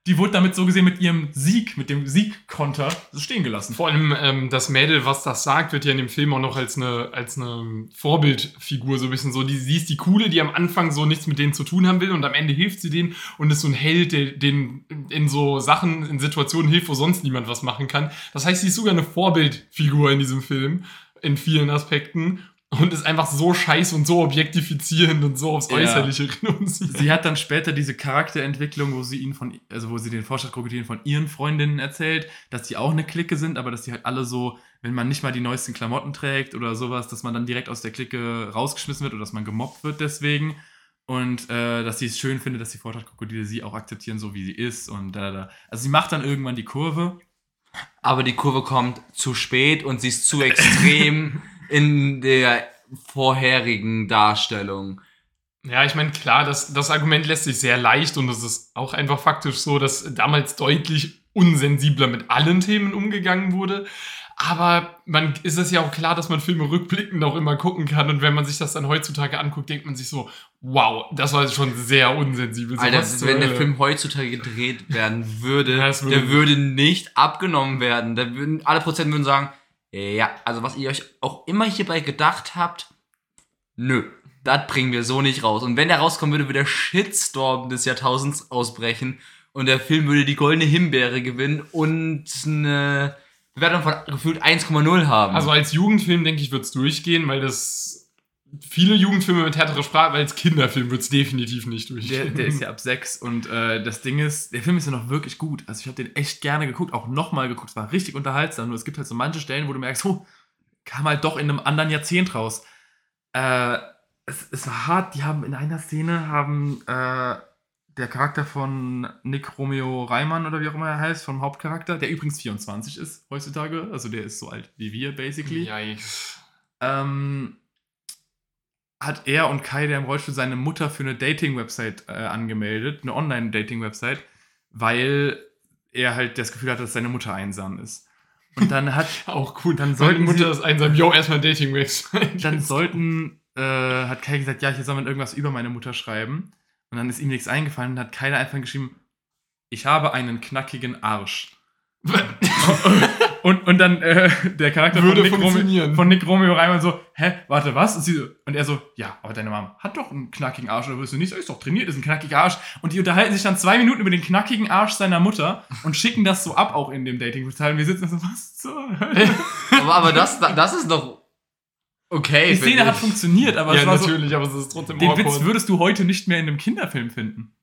Speaker 2: Die wurde damit so gesehen mit ihrem Sieg, mit dem Siegkonter stehen gelassen.
Speaker 1: Vor allem ähm, das Mädel, was das sagt, wird ja in dem Film auch noch als eine, als eine Vorbildfigur so ein bisschen so. Die, sie ist die Coole, die am Anfang so nichts mit denen zu tun haben will und am Ende hilft sie denen und ist so ein Held, der den in so Sachen, in Situationen hilft, wo sonst niemand was machen kann. Das heißt, sie ist sogar eine Vorbildfigur in diesem Film in vielen Aspekten und ist einfach so scheiß und so objektifizierend und so aufs
Speaker 2: Ja.
Speaker 1: Äußerliche reduziert.
Speaker 2: Sie hat dann später diese Charakterentwicklung, wo sie ihn von, also wo sie den Vorstadtkrokodilen von ihren Freundinnen erzählt, dass die auch eine Clique sind, aber dass die halt alle so, wenn man nicht mal die neuesten Klamotten trägt oder sowas, dass man dann direkt aus der Clique rausgeschmissen wird oder dass man gemobbt wird deswegen. Und äh, dass sie es schön findet, dass die Vorstadtkrokodile sie auch akzeptieren, so wie sie ist. Und da, da. Also sie macht dann irgendwann die Kurve.
Speaker 3: Aber die Kurve kommt zu spät und sie ist zu extrem in der vorherigen Darstellung.
Speaker 1: Ja, ich meine, klar, das, das Argument lässt sich sehr leicht und es ist auch einfach faktisch so, dass damals deutlich unsensibler mit allen Themen umgegangen wurde. Aber man ist es ja auch klar, dass man Filme rückblickend auch immer gucken kann. Und wenn man sich das dann heutzutage anguckt, denkt man sich so, wow, das war schon sehr unsensibel. So,
Speaker 3: Alter, wenn der? Film heutzutage gedreht werden würde,
Speaker 1: würde-
Speaker 3: der würde nicht abgenommen werden. Da würden, alle Prozent würden sagen, ja, also was ihr euch auch immer hierbei gedacht habt, nö, das bringen wir so nicht raus. Und wenn der rauskommen würde, würde der Shitstorm des Jahrtausends ausbrechen und der Film würde die goldene Himbeere gewinnen und eine Bewertung von gefühlt 1,0 haben.
Speaker 1: Also als Jugendfilm, denke ich, wird es durchgehen, weil das viele Jugendfilme mit härterer Sprache, aber als Kinderfilm wird es definitiv nicht
Speaker 2: Der,
Speaker 1: durchgehen.
Speaker 2: der ist ja ab sechs und äh, das Ding ist, der Film ist ja noch wirklich gut. Also ich habe den echt gerne geguckt, auch nochmal geguckt. Es war richtig unterhaltsam. Nur es gibt halt so manche Stellen, wo du merkst, oh, kam halt doch in einem anderen Jahrzehnt raus. Äh, es, es war hart. Die haben in einer Szene haben äh, der Charakter von Nick Romeo Reimann oder wie auch immer er heißt, vom Hauptcharakter, der übrigens 24 ist heutzutage, also der ist so alt wie wir basically.
Speaker 1: Yikes.
Speaker 2: ähm, hat er und Kai, der im Rollstuhl, seine Mutter für eine Dating-Website äh, angemeldet, eine Online-Dating-Website, weil er halt das Gefühl hatte, dass seine Mutter einsam ist. Und dann hat,
Speaker 1: Auch cool.
Speaker 2: Dann
Speaker 1: Meine
Speaker 2: sollten
Speaker 1: Mutter
Speaker 2: sie-
Speaker 1: ist einsam. Yo, erstmal Dating-Website.
Speaker 2: dann sollten, äh, hat Kai gesagt, ja, hier soll man irgendwas über meine Mutter schreiben. Und dann ist ihm nichts eingefallen und hat Kai einfach geschrieben, ich habe einen knackigen Arsch. Und, und dann äh, der Charakter
Speaker 1: Würde
Speaker 2: von Nick, Romeo, von Nick Romeo Reimann so, hä, warte, was? Und, sie so, und er so, ja, aber deine Mom hat doch einen knackigen Arsch, oder wirst du nicht? So, ist doch trainiert, ist ein knackiger Arsch. Und die unterhalten sich dann zwei Minuten über den knackigen Arsch seiner Mutter und schicken das so ab, auch in dem Dating-Portal. Und wir sitzen so, was zur Hölle?
Speaker 3: aber, aber das, das ist doch okay.
Speaker 2: Die Szene hat
Speaker 3: ich.
Speaker 2: funktioniert, aber
Speaker 1: ja,
Speaker 2: es war so,
Speaker 1: natürlich, aber es ist trotzdem
Speaker 2: den
Speaker 1: awkward.
Speaker 2: Witz würdest du heute nicht mehr in einem Kinderfilm finden.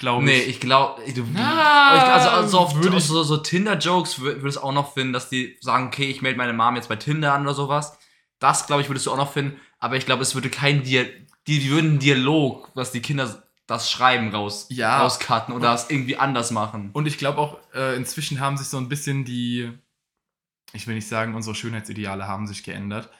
Speaker 2: Glaube
Speaker 3: Nee,
Speaker 2: ich.
Speaker 3: ich glaube, du,
Speaker 1: Ah,
Speaker 3: also, also auf,
Speaker 1: würde ich-
Speaker 3: so, so Tinder-Jokes wür- würdest du auch noch finden, dass die sagen, okay, ich melde meine Mom jetzt bei Tinder an oder sowas. Das, glaube ich, würdest du auch noch finden. Aber ich glaube, es würde kein Dia die, die würden Dialog, was die Kinder das Schreiben raus,
Speaker 2: Ja.
Speaker 3: rauscutten oder das irgendwie anders machen.
Speaker 2: Und ich glaube auch, äh, inzwischen haben sich so ein bisschen die, ich will nicht sagen, unsere Schönheitsideale haben sich geändert,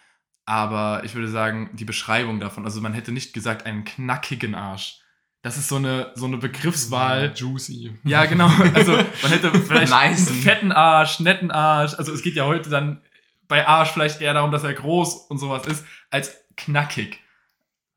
Speaker 2: aber ich würde sagen, die Beschreibung davon, also man hätte nicht gesagt, einen knackigen Arsch. Das ist so eine, so eine Begriffswahl.
Speaker 1: Juicy.
Speaker 2: Ja, genau. Also man hätte vielleicht
Speaker 3: Nice.
Speaker 2: einen fetten Arsch, netten Arsch. Also es geht ja heute dann bei Arsch vielleicht eher darum, dass er groß und sowas ist, als knackig.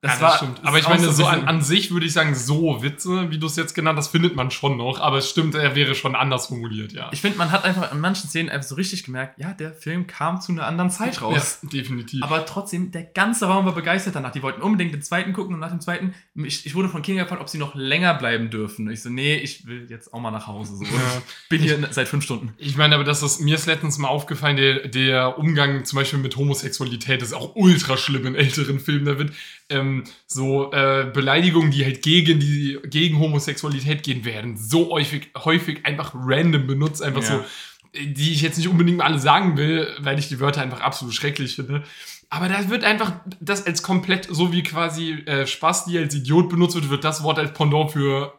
Speaker 1: Das, ja, das stimmt.
Speaker 2: ist
Speaker 1: Aber ich meine,
Speaker 2: ein
Speaker 1: so an, an sich würde ich sagen, so Witze, wie du es jetzt genannt hast, findet man schon noch. Aber es stimmt, er wäre schon anders formuliert, ja.
Speaker 2: Ich finde, man hat einfach an manchen Szenen einfach so richtig gemerkt, ja, der Film kam zu einer anderen Zeit raus.
Speaker 1: Ja, definitiv.
Speaker 2: Aber trotzdem, der ganze Raum war begeistert danach. Die wollten unbedingt den zweiten gucken und nach dem zweiten, ich, ich wurde von Kindern gefragt, ob sie noch länger bleiben dürfen. Ich so, nee, ich will jetzt auch mal nach Hause. So.
Speaker 1: Ja.
Speaker 2: Bin hier seit fünf Stunden.
Speaker 1: Ich meine, aber das ist, mir ist letztens mal aufgefallen, der, der Umgang zum Beispiel mit Homosexualität ist auch ultra schlimm in älteren Filmen. Da wird ähm, so äh, Beleidigungen, die halt gegen die gegen Homosexualität gehen, werden so häufig, häufig einfach random benutzt, einfach
Speaker 2: Ja.
Speaker 1: so, die ich jetzt nicht unbedingt alle sagen will, weil ich die Wörter einfach absolut schrecklich finde. Aber da wird einfach das als komplett, so wie quasi äh, Spaß, die als Idiot benutzt wird, wird das Wort als Pendant für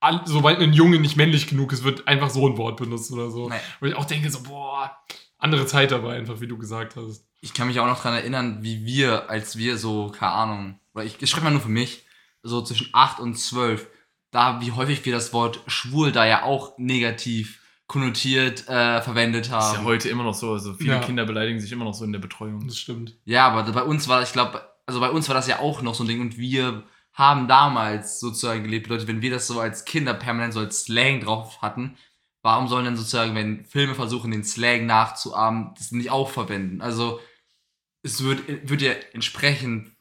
Speaker 1: all, sobald ein Junge nicht männlich genug ist, wird einfach so ein Wort benutzt oder so.
Speaker 3: Nee.
Speaker 1: Wo ich auch denke, so, boah, andere Zeit dabei einfach, wie du gesagt hast.
Speaker 3: Ich kann mich auch noch dran erinnern, wie wir, als wir so, keine Ahnung, oder ich, ich schreibe mal nur für mich, so zwischen 8 und 12, da wie häufig wir das Wort schwul da ja auch negativ konnotiert äh, verwendet
Speaker 2: Das ist ja
Speaker 3: haben.
Speaker 2: heute immer noch so. Also viele
Speaker 1: Ja.
Speaker 2: Kinder beleidigen sich immer noch so in der Betreuung.
Speaker 1: Das stimmt.
Speaker 3: Ja, aber bei uns war, ich glaube, also bei uns war das ja auch noch so ein Ding und wir haben damals sozusagen gelebt, Leute, wenn wir das so als Kinder permanent so als Slang drauf hatten, warum sollen dann sozusagen, wenn Filme versuchen, den Slang nachzuahmen, das nicht auch verwenden? Also es wird, wird ja entsprechend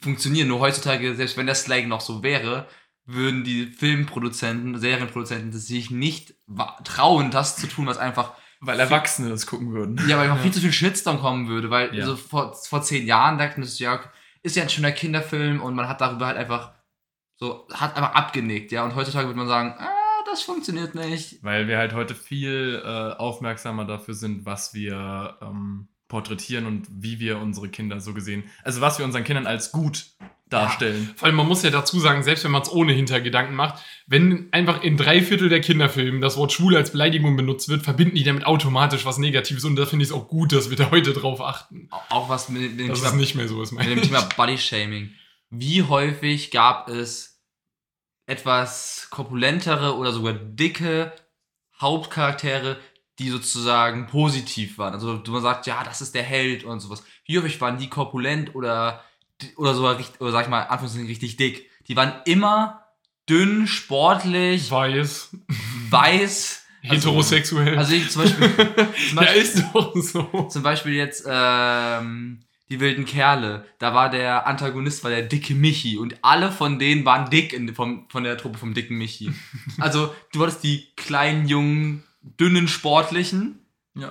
Speaker 3: funktionieren, nur heutzutage, selbst wenn der Slang noch so wäre, würden die Filmproduzenten, Serienproduzenten sich nicht trauen, das zu tun, was einfach
Speaker 2: Weil Erwachsene das gucken würden.
Speaker 3: ja, weil noch
Speaker 1: Ja.
Speaker 3: viel zu viel Shitstorm kommen würde, weil
Speaker 2: Ja.
Speaker 3: so vor, vor zehn Jahren dachten sie, ja, ist ja ein schöner Kinderfilm und man hat darüber halt einfach so, hat einfach abgenickt, ja, und heutzutage würde man sagen, ah, das funktioniert nicht.
Speaker 2: Weil wir halt heute viel äh, aufmerksamer dafür sind, was wir ähm, porträtieren und wie wir unsere Kinder so gesehen, also was wir unseren Kindern als gut darstellen.
Speaker 1: Vor allem, man muss ja dazu sagen, selbst wenn man es ohne Hintergedanken macht, wenn einfach in drei Viertel der Kinderfilme das Wort schwul als Beleidigung benutzt wird, verbinden die damit automatisch was Negatives und da finde ich es auch gut, dass wir da heute drauf achten.
Speaker 3: Au- Auch was mit, dem,
Speaker 1: Dass es
Speaker 3: Thema,
Speaker 1: nicht mehr so ist,
Speaker 3: mit dem. Thema Body-Shaming. Wie häufig gab es etwas korpulentere oder sogar dicke Hauptcharaktere, die sozusagen positiv waren. Also man sagt, ja, das ist der Held und sowas. Wie häufig waren die korpulent oder, oder sogar richtig, oder sag ich mal, Anführungszeichen richtig dick? Die waren immer dünn, sportlich,
Speaker 1: Weiß,
Speaker 3: weiß.
Speaker 1: heterosexuell.
Speaker 3: Also ich zum Beispiel, zum
Speaker 1: ja,
Speaker 3: Beispiel,
Speaker 1: ist doch so.
Speaker 3: zum Beispiel jetzt ähm, die wilden Kerle. Da war der Antagonist war der dicke Michi und alle von denen waren dick in, vom, von der Truppe vom dicken Michi. Also du hattest die kleinen, jungen, dünnen, sportlichen,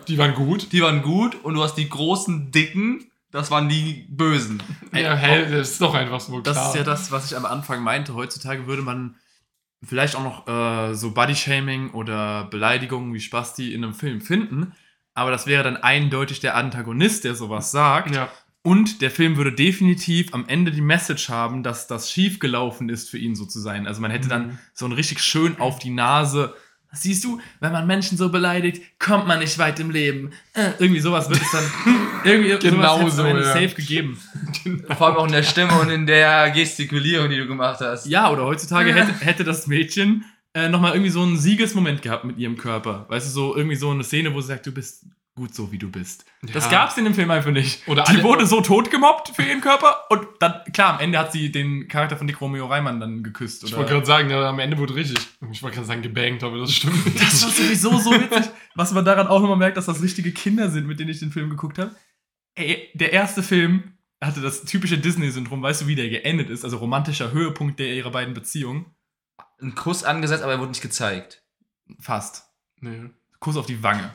Speaker 1: Die waren gut.
Speaker 3: die waren gut und du hast die großen, dicken, das waren die Bösen.
Speaker 1: Ja, hä, das ist doch einfach so
Speaker 2: Das
Speaker 1: klar.
Speaker 2: ist ja das, was ich am Anfang meinte. Heutzutage würde man vielleicht auch noch äh, so Bodyshaming oder Beleidigungen wie Spasti in einem Film finden. Aber das wäre dann eindeutig der Antagonist, der sowas sagt.
Speaker 1: ja.
Speaker 2: Und der Film würde definitiv am Ende die Message haben, dass das schiefgelaufen ist für ihn so zu sein. Also man hätte dann
Speaker 1: Mhm.
Speaker 2: so ein richtig schön auf die Nase. Siehst du, wenn man Menschen so beleidigt, kommt man nicht weit im Leben. Äh, irgendwie sowas wird es dann irgendwie
Speaker 1: Genau
Speaker 2: sowas
Speaker 1: so, ja.
Speaker 2: safe gegeben.
Speaker 3: Vor allem auch in der Stimme und in der Gestikulierung, die du gemacht hast.
Speaker 2: Ja, oder heutzutage hätte, hätte das Mädchen äh, nochmal irgendwie so einen Siegesmoment gehabt mit ihrem Körper. Weißt du, so irgendwie so eine Szene, wo sie sagt, du bist gut so, wie du bist. Das
Speaker 1: Ja.
Speaker 2: gab's in dem Film einfach nicht.
Speaker 1: Oder
Speaker 2: die wurde so tot gemobbt für ihren Körper und dann, klar, am Ende hat sie den Charakter von Dick Romeo Reimann dann geküsst.
Speaker 1: Ich
Speaker 2: Oder?
Speaker 1: wollte gerade sagen, ja, am Ende wurde richtig. Ich wollte gerade sagen, gebankt, aber das stimmt nicht.
Speaker 2: das war sowieso so witzig. Was man daran auch nochmal merkt, dass das richtige Kinder sind, mit denen ich den Film geguckt habe. Ey, der erste Film hatte das typische Disney-Syndrom. Weißt du, wie der geendet ist? Also romantischer Höhepunkt der ihrer beiden Beziehungen.
Speaker 3: Ein Kuss angesetzt, aber er wurde nicht gezeigt.
Speaker 2: Fast.
Speaker 1: Nee.
Speaker 2: Kuss auf die Wange.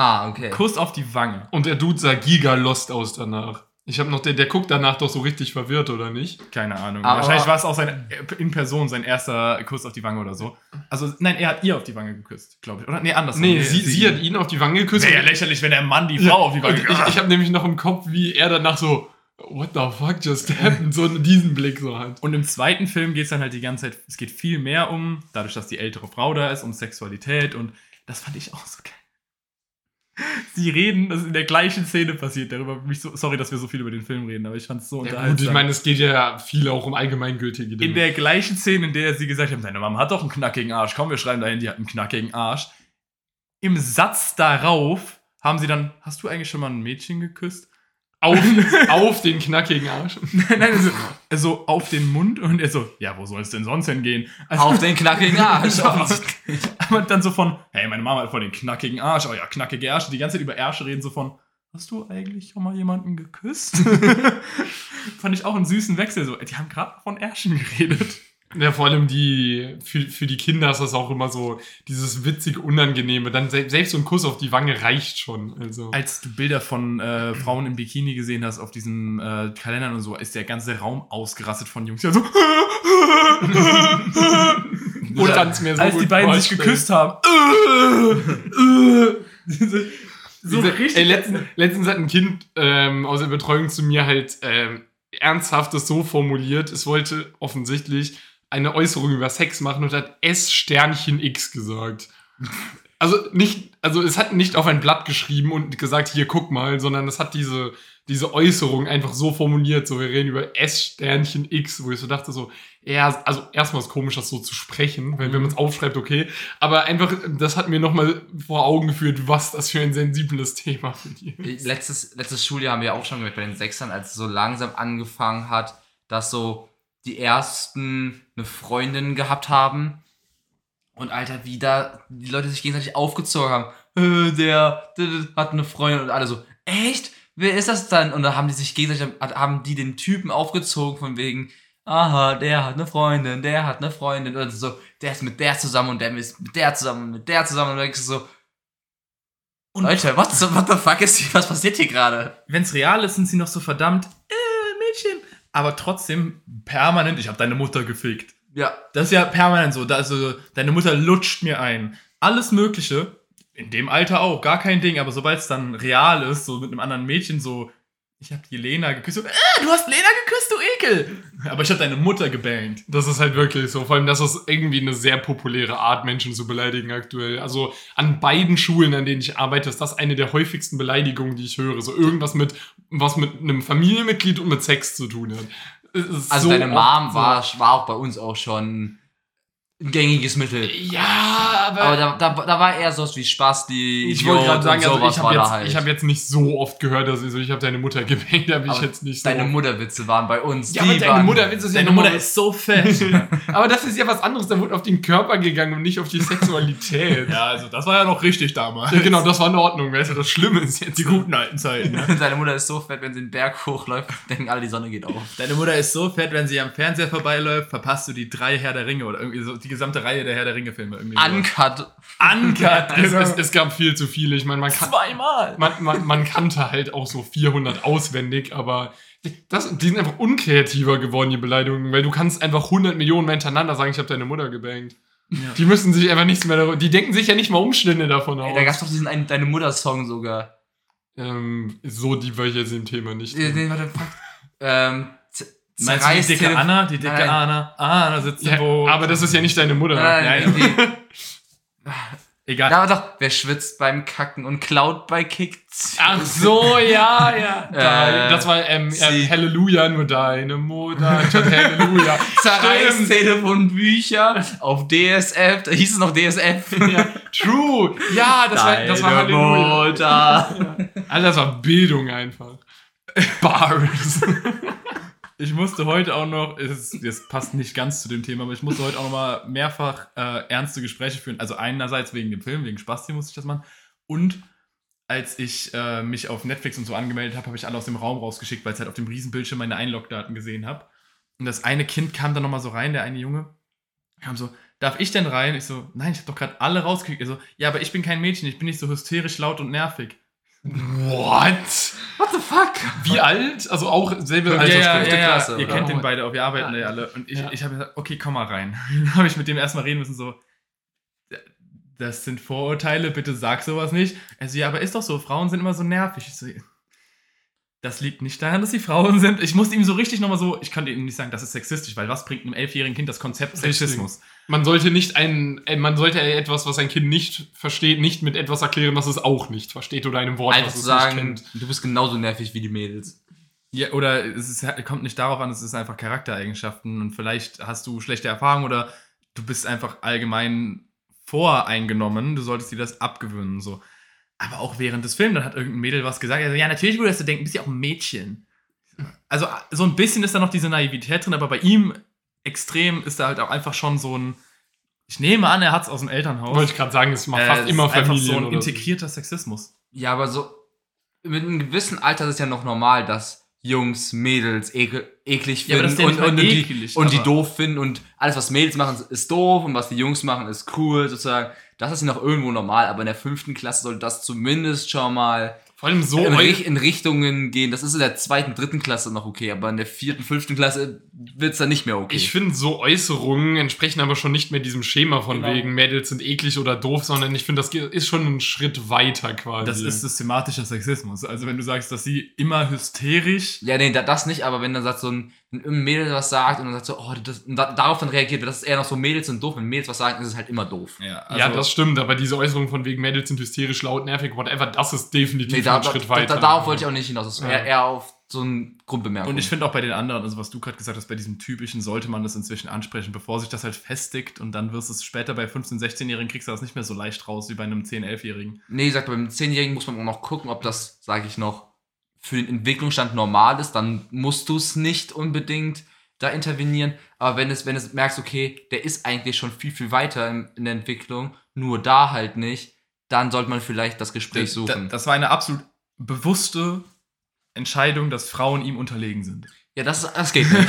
Speaker 3: Ah, okay.
Speaker 2: Kuss auf die Wange.
Speaker 1: Und der Dude sah giga lost aus danach. Ich habe noch, der, der guckt danach doch so richtig verwirrt, oder nicht?
Speaker 2: Keine Ahnung.
Speaker 3: Aber-
Speaker 2: Wahrscheinlich war es auch sein, in Person sein erster Kuss auf die Wange oder so. Also, nein, er hat ihr auf die Wange geküsst, glaube ich. Oder? Nee, andersrum.
Speaker 1: Nee, sie, sie hat ihn auf die Wange geküsst.
Speaker 2: Wäre ja lächerlich, wenn der Mann die Frau auf die Wange
Speaker 1: Und ich ich habe nämlich noch im Kopf, wie er danach so, what the fuck just happened, so diesen Blick so hat.
Speaker 2: Und im zweiten Film geht es dann halt die ganze Zeit, es geht viel mehr um, dadurch, dass die ältere Frau da ist, um Sexualität und das fand ich auch so geil. Sie reden, das ist in der gleichen Szene passiert, darüber, so, sorry, dass wir so viel über den Film reden, aber ich fand es so
Speaker 1: Ja,
Speaker 2: unterhaltsam.
Speaker 1: gut, ich meine, es geht ja viel auch um allgemeingültige Dinge.
Speaker 2: in der gleichen Szene, in der sie gesagt haben, deine Mama hat doch einen knackigen Arsch, komm, wir schreiben dahin, die hat einen knackigen Arsch. Im Satz darauf haben sie dann, hast du eigentlich schon mal ein Mädchen geküsst?
Speaker 1: Auf, auf den knackigen Arsch.
Speaker 2: Nein, also, also auf den Mund und er so, ja, wo soll es denn sonst hingehen? Also,
Speaker 3: Auf den knackigen Arsch.
Speaker 2: Ja. aber dann so von, hey, meine Mama hat voll den knackigen Arsch, oh ja, knackige Ärsche, die ganze Zeit über Ärsche reden, so von, hast du eigentlich schon mal jemanden geküsst? Fand ich auch einen süßen Wechsel, so, die haben gerade von Ärschen geredet.
Speaker 1: Ja, vor allem die, für, für die Kinder ist das auch immer so, dieses witzig Unangenehme. Dann se selbst so ein Kuss auf die Wange reicht schon. Also.
Speaker 2: Als du Bilder von äh, Frauen im Bikini gesehen hast auf diesen äh, Kalendern und so, ist der ganze Raum ausgerastet von Jungs. Ja, so,
Speaker 1: Ich kann's mir so
Speaker 2: als die beiden sich geküsst haben. so
Speaker 1: Diese-
Speaker 2: richtig.
Speaker 1: Ey, letztens, letztens hat ein Kind ähm, aus der Betreuung zu mir halt ähm, ernsthaftes so formuliert, es wollte offensichtlich eine Äußerung über Sex machen und hat S Sternchen X gesagt. Also nicht, also es hat nicht auf ein Blatt geschrieben und gesagt, hier guck mal, sondern es hat diese, diese Äußerung einfach so formuliert, so wir reden über S-Sternchen X, wo ich so dachte so, ja, also erstmal ist komisch, das so zu sprechen, weil wenn man es aufschreibt, okay, aber einfach, das hat mir nochmal vor Augen geführt, was das für ein sensibles Thema für die ist.
Speaker 3: Letztes, letztes Schuljahr haben wir auch schon gemerkt bei den Sechsern, als es so langsam angefangen hat, dass so die ersten eine Freundin gehabt haben. Und Alter, wie da die Leute sich gegenseitig aufgezogen haben. Äh, der, der, der hat eine Freundin und alle so, echt? Wer ist das dann? Und da haben die sich gegenseitig, haben die den Typen aufgezogen von wegen, aha, der hat eine Freundin, der hat eine Freundin. Und so, der ist mit der zusammen und der ist mit der zusammen und mit der zusammen. Und dann denkst du so,
Speaker 2: Und
Speaker 3: Leute, what what the fuck ist hier, was passiert hier gerade?
Speaker 2: wenn es real ist, sind sie noch so verdammt, äh, Mädchen. Aber trotzdem permanent, ich habe deine Mutter gefickt.
Speaker 3: Ja,
Speaker 2: Das ist ja permanent so. Da also, deine Mutter lutscht mir ein. Alles Mögliche. In dem Alter auch, gar kein Ding. Aber sobald es dann real ist, so mit einem anderen Mädchen, so, ich habe die Lena geküsst. So, äh, du hast Lena du Ekel. Aber ich habe deine Mutter gebangt.
Speaker 1: Das ist halt wirklich so. Vor allem, das ist irgendwie eine sehr populäre Art, Menschen zu beleidigen aktuell. Also an beiden Schulen, an denen ich arbeite, ist das eine der häufigsten Beleidigungen, die ich höre. So irgendwas mit, was mit einem Familienmitglied und mit Sex zu tun hat.
Speaker 3: Also
Speaker 1: so
Speaker 3: deine Mom war, war auch bei uns auch schon gängiges Mittel.
Speaker 1: Ja, aber.
Speaker 3: Aber da, da, da war eher sowas wie Spasti,
Speaker 1: ich wollte gerade sagen, also
Speaker 3: sowas
Speaker 1: ich
Speaker 3: war
Speaker 1: habe
Speaker 3: da
Speaker 1: jetzt,
Speaker 3: halt.
Speaker 1: ich hab jetzt nicht so oft gehört, dass ich so, ich habe deine Mutter gebankt, da bin ich jetzt nicht so.
Speaker 3: Deine Mutterwitze waren bei uns.
Speaker 1: ja,
Speaker 3: die
Speaker 1: aber deine
Speaker 3: waren,
Speaker 1: Mutter ist ja
Speaker 2: Deine
Speaker 1: nochmal-
Speaker 2: Mutter ist so fett.
Speaker 1: aber das ist ja was anderes, da wurde auf den Körper gegangen und nicht auf die Sexualität.
Speaker 2: ja, also das war ja noch richtig damals.
Speaker 1: Ja, genau, das war in Ordnung, weißt du, das Schlimme ist jetzt
Speaker 2: Die guten alten Zeiten. Ne?
Speaker 3: Deine Mutter ist so fett, wenn sie den Berg hochläuft, denken alle, die Sonne geht auf.
Speaker 2: Deine Mutter ist so fett, wenn sie am Fernseher vorbeiläuft, verpasst du die drei Herr der Ringe oder irgendwie so die gesamte Reihe der Herr der Ringe Filme. Irgendwie.
Speaker 3: Uncut.
Speaker 2: Uncut,
Speaker 1: Es, es, es gab viel zu viele. Ich meine, man, kann,
Speaker 2: Zweimal.
Speaker 1: man, man, man kannte halt auch so 400 auswendig, aber das, die sind einfach unkreativer geworden, die Beleidigungen, weil du kannst einfach 100 Millionen Mal hintereinander sagen, ich habe deine Mutter gebankt. Die müssen sich einfach nichts mehr darüber, die denken sich ja nicht mal Umstände davon
Speaker 3: Ey,
Speaker 1: aus.
Speaker 3: da gab's doch diesen einen, Deine Mutter-Song sogar.
Speaker 1: ähm, so die war ich jetzt im Thema nicht.
Speaker 3: Äh, nee, warte, fuck. Ähm,
Speaker 2: Meinst du die dicke
Speaker 3: Zerreißtelef-
Speaker 2: Anna? Die dicke
Speaker 3: Nein.
Speaker 2: Anna? Anna sitzt
Speaker 1: Ja,
Speaker 2: Boot.
Speaker 1: aber das ist ja nicht deine Mutter.
Speaker 3: Nein, nein.
Speaker 2: Egal.
Speaker 3: War doch, wer schwitzt beim Kacken und klaut bei Kicks?
Speaker 1: Ach so, ja, ja. Da,
Speaker 3: Äh,
Speaker 1: das war ähm, äh,
Speaker 3: sie-
Speaker 1: Halleluja, nur deine Mutter Halleluja.
Speaker 3: Zerreißtelefonbücher auf DSF, da hieß es noch DSF.
Speaker 1: ja, true. Ja, das war, das war Halleluja.
Speaker 3: Mutter.
Speaker 1: Alter, das war Bildung einfach. Bars.
Speaker 2: Ich musste heute auch noch, das passt nicht ganz zu dem Thema, aber ich musste heute auch noch mal mehrfach äh, ernste Gespräche führen. Also einerseits wegen dem Film, wegen Spasti musste ich das machen. Und als ich äh, mich auf Netflix und so angemeldet habe, habe ich alle aus dem Raum rausgeschickt, weil ich halt auf dem Riesenbildschirm meine Einlogdaten gesehen habe. Und das eine Kind kam dann noch mal so rein, der eine Junge, kam so, darf ich denn rein? Ich so, nein, ich habe doch gerade alle rausgekriegt. Er so, ja, aber ich bin kein Mädchen, ich bin nicht so hysterisch laut und nervig.
Speaker 1: What?
Speaker 3: What the fuck?
Speaker 1: Wie alt? Also auch selbe
Speaker 3: Also
Speaker 1: Altersgruppe.
Speaker 3: fünfte Klasse,
Speaker 2: Ihr
Speaker 3: oder?
Speaker 2: kennt den
Speaker 1: Oh.
Speaker 2: beide auch, wir arbeiten
Speaker 1: Ja.
Speaker 2: ja alle. Und ich,
Speaker 1: Ja.
Speaker 2: ich habe gesagt, okay, komm mal rein. Dann habe ich mit dem erstmal reden müssen, so, das sind Vorurteile, bitte sag sowas nicht. Er so, ja, aber ist doch so, Frauen sind immer so nervig. Ich so, das liegt nicht daran, dass sie Frauen sind. Ich musste ihm so richtig nochmal so, ich konnte ihm nicht sagen, das ist sexistisch, weil was bringt einem elfjährigen Kind das Konzept
Speaker 1: Richtig. Man sollte nicht ein, äh, man sollte etwas, was ein Kind nicht versteht, nicht mit etwas erklären, was es auch nicht versteht oder einem Wort,
Speaker 3: Einfach
Speaker 1: was
Speaker 3: zu
Speaker 1: es
Speaker 3: sagen,
Speaker 1: nicht kennt.
Speaker 3: du bist genauso nervig wie die Mädels.
Speaker 2: Ja, oder es ist, kommt nicht darauf an, es ist einfach Charaktereigenschaften und vielleicht hast du schlechte Erfahrungen oder du bist einfach allgemein voreingenommen, du solltest dir das abgewöhnen, so. Aber auch während des Films, dann hat irgendein Mädel was gesagt, also, ja, natürlich würdest du denken, bist ja auch ein Mädchen. Also so ein bisschen ist da noch diese Naivität drin, aber bei ihm extrem ist da halt auch einfach schon so ein, ich nehme an, er hat es aus dem Elternhaus.
Speaker 1: Wollte ich gerade sagen, es macht
Speaker 2: Äh,
Speaker 1: fast
Speaker 2: es
Speaker 1: immer
Speaker 2: ist einfach so ein
Speaker 1: oder
Speaker 2: integrierter Sexismus.
Speaker 3: Ja, aber so mit einem gewissen Alter ist es ja noch normal, dass Jungs Mädels ekel, eklig
Speaker 2: Ja, aber
Speaker 3: finden
Speaker 2: das ja
Speaker 3: und, und, die,
Speaker 2: ekelig,
Speaker 3: und die doof finden und alles, was Mädels machen, ist doof und was die Jungs machen, ist cool, sozusagen. Das ist ja noch irgendwo normal, aber in der fünften Klasse sollte das zumindest schon mal
Speaker 1: Vor allem so
Speaker 3: in, Rich- in Richtungen gehen. Das ist in der zweiten, dritten Klasse noch okay, aber in der vierten, fünften Klasse wird's dann nicht mehr okay.
Speaker 1: Ich finde, so Äußerungen entsprechen aber schon nicht mehr diesem Schema von
Speaker 3: Genau.
Speaker 1: wegen Mädels sind eklig oder doof, sondern ich finde, das ist schon ein Schritt weiter quasi.
Speaker 2: Das ist systematischer Sexismus. Also wenn du sagst, dass sie immer hysterisch
Speaker 3: Ja, nee, da- das nicht, aber wenn dann sagt so ein, wenn irgendein Mädel was sagt und dann sagt so, oh, das, und da, darauf dann reagiert, das ist eher noch so Mädels sind doof. Wenn Mädels was sagen, ist es halt immer doof.
Speaker 2: Ja,
Speaker 1: ja, das stimmt, aber diese Äußerung von wegen Mädels sind hysterisch, laut, nervig, whatever, das ist definitiv
Speaker 3: Nee, da,
Speaker 1: ein
Speaker 3: da,
Speaker 1: Schritt
Speaker 3: da,
Speaker 1: weiter.
Speaker 3: da, darauf wollte ich auch nicht hinaus. Das ist
Speaker 1: Ja.
Speaker 3: eher, eher auf so eine Grundbemerkung.
Speaker 2: Und ich finde auch bei den anderen, also was du gerade gesagt hast, bei diesem typischen sollte man das inzwischen ansprechen, bevor sich das halt festigt und dann wirst du es später bei 15-, 16-Jährigen kriegst du das nicht mehr so leicht raus wie bei einem 10-, 11-Jährigen.
Speaker 3: Nee, sagt beim 10-Jährigen muss man auch noch gucken, ob das, sage ich noch, für den Entwicklungsstand normal ist. Dann musst du es nicht unbedingt da intervenieren. Aber wenn es, wenn es merkst, okay, der ist eigentlich schon viel, viel weiter in, in der Entwicklung, nur da halt nicht, dann sollte man vielleicht das Gespräch
Speaker 2: Da-
Speaker 3: suchen.
Speaker 2: Das war eine absolut bewusste Entscheidung, dass Frauen ihm unterlegen sind.
Speaker 3: ja, das, das geht nicht.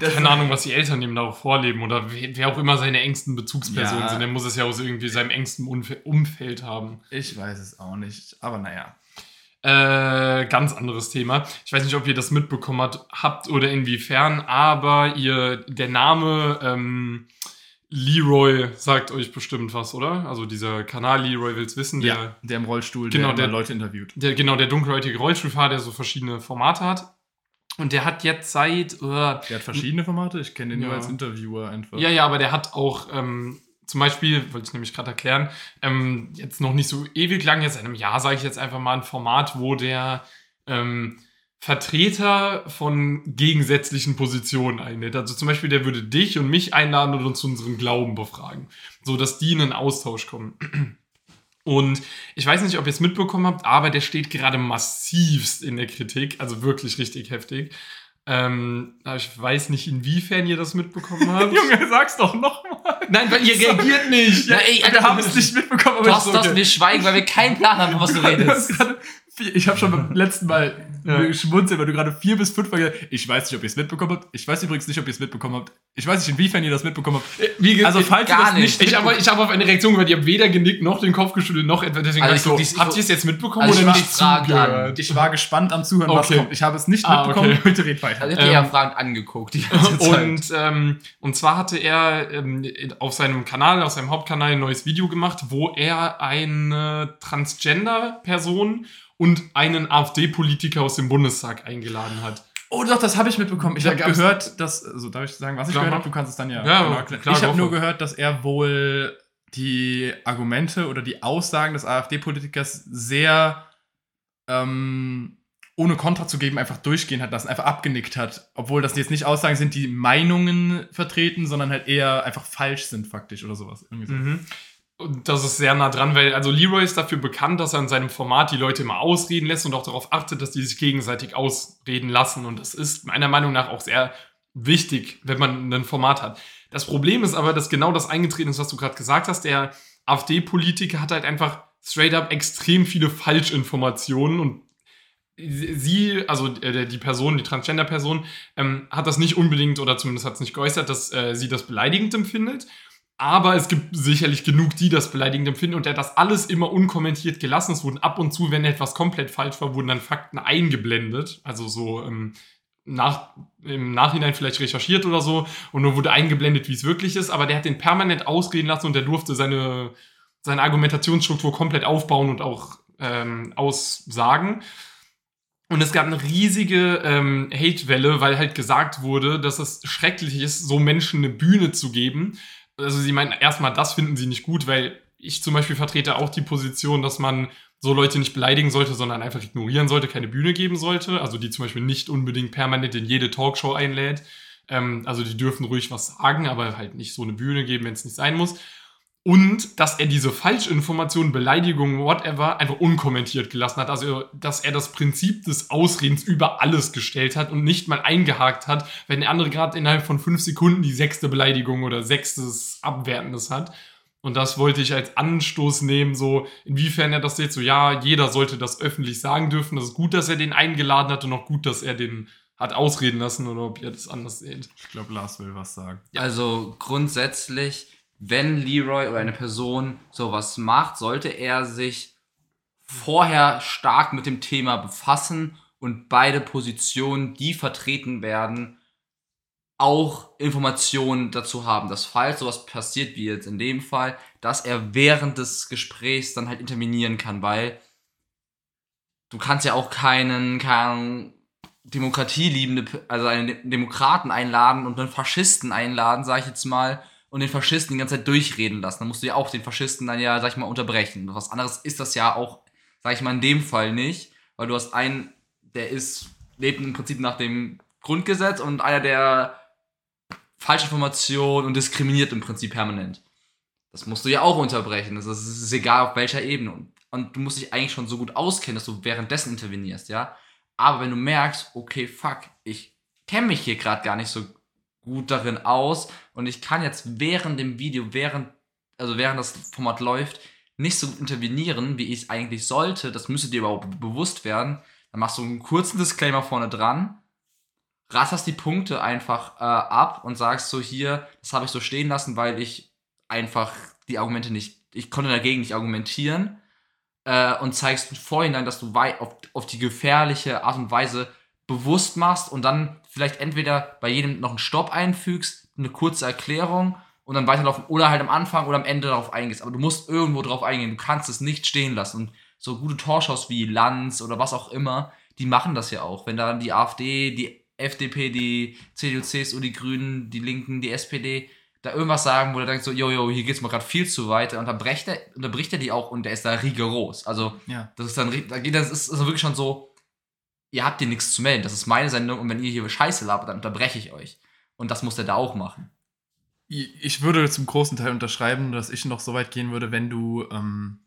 Speaker 1: Keine Ahnung, was die Eltern ihm darauf vorleben oder wer wer auch immer seine engsten Bezugspersonen
Speaker 2: Ja.
Speaker 1: sind. Der muss es ja aus irgendwie seinem engsten Umf Umfeld haben.
Speaker 2: Ich weiß es auch nicht, aber naja.
Speaker 1: Äh, ganz anderes Thema. Ich weiß nicht, ob ihr das mitbekommen habt, habt oder inwiefern, aber ihr, der Name ähm, Leroy sagt euch bestimmt was, oder? Also dieser Kanal Leroy will's wissen, der,
Speaker 2: der im Rollstuhl,
Speaker 1: Genau,
Speaker 2: der,
Speaker 1: der-
Speaker 2: Leute interviewt.
Speaker 1: der genau der dunkelhäutige Rollstuhlfahrer, der so verschiedene Formate hat. Und der hat jetzt seit, äh,
Speaker 2: Der hat verschiedene Formate, ich kenne den
Speaker 1: Ja.
Speaker 2: nur als Interviewer einfach.
Speaker 1: Ja, ja, aber der hat auch ähm, zum Beispiel, wollte ich nämlich gerade erklären, ähm, jetzt noch nicht so ewig lang, jetzt in einem Jahr sage ich jetzt einfach mal ein Format, wo der ähm, Vertreter von gegensätzlichen Positionen einlädt. Also zum Beispiel, der würde dich und mich einladen und uns zu unserem Glauben befragen, so dass die in einen Austausch kommen. Und ich weiß nicht, ob ihr es mitbekommen habt, aber der steht gerade massivst in der Kritik, also wirklich richtig heftig. Ähm, ich weiß nicht, inwiefern ihr das mitbekommen habt.
Speaker 2: Junge, sag's doch nochmal.
Speaker 1: Nein, weil ihr reagiert nicht.
Speaker 3: Ja, ey,
Speaker 2: Wir haben es nicht mitbekommen, aber
Speaker 3: Du hast das,
Speaker 2: okay.
Speaker 3: wir schweigen, weil wir keinen Plan haben, was du redest.
Speaker 2: Ich habe schon beim letzten Mal
Speaker 1: Ja.
Speaker 2: geschmunzelt, weil du gerade vier bis fünf Mal gesagt hast, ich weiß nicht, ob ihr es mitbekommen habt. Ich weiß übrigens nicht, ob ihr es mitbekommen habt. Ich weiß nicht, inwiefern ihr das mitbekommen habt.
Speaker 1: Wie ge-
Speaker 2: Also, falls ihr
Speaker 3: gar
Speaker 2: das nicht,
Speaker 3: nicht.
Speaker 1: ich habe ich hab auf eine Reaktion gehört, ihr habt weder genickt noch den Kopf geschüttelt noch etwa. Deswegen
Speaker 3: Also
Speaker 1: so,
Speaker 3: ich
Speaker 1: habt ihr es jetzt mitbekommen
Speaker 3: Also ich
Speaker 1: oder nicht zugehört?
Speaker 2: ich war gespannt am Zuhören, was
Speaker 1: Okay.
Speaker 2: kommt. Ich habe es nicht
Speaker 1: Ah,
Speaker 2: mitbekommen.
Speaker 1: okay.
Speaker 2: Bitte red weiter.
Speaker 3: Also ich dir eher
Speaker 1: Ähm,
Speaker 3: Fragen angeguckt.
Speaker 1: Und, ähm, und zwar hatte er ähm, auf seinem Kanal, auf seinem Hauptkanal ein neues Video gemacht, wo er eine Transgender-Person und einen AfD-Politiker aus dem Bundestag eingeladen hat.
Speaker 2: Oh doch, das habe ich mitbekommen. Ich habe gehört, dass, also darf ich sagen, was ich
Speaker 1: Klar,
Speaker 2: gehört habe? Du kannst es dann ja,
Speaker 1: Ja,
Speaker 2: genau
Speaker 1: klar, klar,
Speaker 2: Ich habe nur gehört, dass er wohl die Argumente oder die Aussagen des AfD-Politikers sehr ähm, ohne Kontra zu geben einfach durchgehen hat lassen, einfach abgenickt hat. Obwohl das jetzt nicht Aussagen sind, die Meinungen vertreten, sondern halt eher einfach falsch sind faktisch oder sowas. So.
Speaker 1: Mhm. Das ist sehr nah dran, weil also Leroy ist dafür bekannt, dass er in seinem Format die Leute immer ausreden lässt und auch darauf achtet, dass die sich gegenseitig ausreden lassen. Und das ist meiner Meinung nach auch sehr wichtig, wenn man ein Format hat. Das Problem ist aber, dass genau das eingetreten ist, was du gerade gesagt hast. Der AfD-Politiker hat halt einfach straight up extrem viele Falschinformationen und sie, also die Person, die Transgender-Person, ähm, hat das nicht unbedingt oder zumindest hat es nicht geäußert, dass äh, sie das beleidigend empfindet. Aber es gibt sicherlich genug, die das beleidigend empfinden und er hat das alles immer unkommentiert gelassen. Es wurden ab und zu, wenn etwas komplett falsch war, wurden dann Fakten eingeblendet. Also so ähm, nach, im Nachhinein vielleicht recherchiert oder so. Und nur wurde eingeblendet, wie es wirklich ist. Aber der hat den permanent ausreden lassen und der durfte seine, seine Argumentationsstruktur komplett aufbauen und auch ähm, aussagen. Und es gab eine riesige ähm, Hatewelle, weil halt gesagt wurde, dass es schrecklich ist, so Menschen eine Bühne zu geben. Also sie meinen erstmal, das finden sie nicht gut, weil ich zum Beispiel vertrete auch die Position, dass man so Leute nicht beleidigen sollte, sondern einfach ignorieren sollte, keine Bühne geben sollte. Also die zum Beispiel nicht unbedingt permanent in jede Talkshow einlädt. Ähm, also die dürfen ruhig was sagen, aber halt nicht so eine Bühne geben, wenn es nicht sein muss. Und dass er diese Falschinformationen, Beleidigungen, whatever, einfach unkommentiert gelassen hat. Also, dass er das Prinzip des Ausredens über alles gestellt hat und nicht mal eingehakt hat, wenn der andere gerade innerhalb von fünf Sekunden die sechste Beleidigung oder sechstes Abwertendes hat. Und das wollte ich als Anstoß nehmen, so inwiefern er das sieht. So, ja, jeder sollte das öffentlich sagen dürfen. Das ist gut, dass er den eingeladen hat und auch gut, dass er den hat ausreden lassen oder ob ihr das anders seht.
Speaker 2: Ich glaube, Lars will was sagen.
Speaker 3: Also grundsätzlich, wenn Leroy oder eine Person sowas macht, sollte er sich vorher stark mit dem Thema befassen und beide Positionen, die vertreten werden, auch Informationen dazu haben, dass falls sowas passiert wie jetzt in dem Fall, dass er während des Gesprächs dann halt intervenieren kann, weil du kannst ja auch keinen, keinen demokratieliebende, also einen De- Demokraten einladen und einen Faschisten einladen, sag ich jetzt mal, und den Faschisten die ganze Zeit durchreden lassen. Dann musst du ja auch den Faschisten dann ja, sag ich mal, unterbrechen. Was anderes ist das ja auch, sag ich mal, in dem Fall nicht, weil du hast einen, der ist, lebt im Prinzip nach dem Grundgesetz und einer, der Falschinformation und diskriminiert im Prinzip permanent. Das musst du ja auch unterbrechen. Das ist, das ist egal auf welcher Ebene. Und, und du musst dich eigentlich schon so gut auskennen, dass du währenddessen intervenierst, ja. Aber wenn du merkst, okay, fuck, ich kenne mich hier gerade gar nicht so gut darin aus. Und ich kann jetzt während dem Video, während, also während das Format läuft, nicht so intervenieren, wie ich es eigentlich sollte, das müsste dir überhaupt bewusst werden, dann machst du einen kurzen Disclaimer vorne dran, ratterst die Punkte einfach äh, ab und sagst so hier, das habe ich so stehen lassen, weil ich einfach die Argumente nicht, ich konnte dagegen nicht argumentieren. Äh, und zeigst im Vorhinein, dass du auf, auf die gefährliche Art und Weise bewusst machst und dann vielleicht entweder bei jedem noch einen Stopp einfügst, eine kurze Erklärung und dann weiterlaufen oder halt am Anfang oder am Ende darauf eingehst. Aber du musst irgendwo drauf eingehen, du kannst es nicht stehen lassen. Und so gute Talkshows wie Lanz oder was auch immer, die machen das ja auch. Wenn da die AfD, die FDP, die CDU, CSU, die Grünen, die Linken, die SPD da irgendwas sagen, wo der denkt so, jojo, hier geht's mal gerade viel zu weit, dann unterbricht er, unterbricht er die auch und der ist da rigoros. Also
Speaker 2: Ja.
Speaker 3: das ist dann, ri- da geht das ist also wirklich schon so, ihr habt hier nichts zu melden, das ist meine Sendung und wenn ihr hier Scheiße labert, dann unterbreche ich euch. Und das muss der da auch machen.
Speaker 2: Ich würde zum großen Teil unterschreiben, dass ich noch so weit gehen würde, wenn du. Ähm,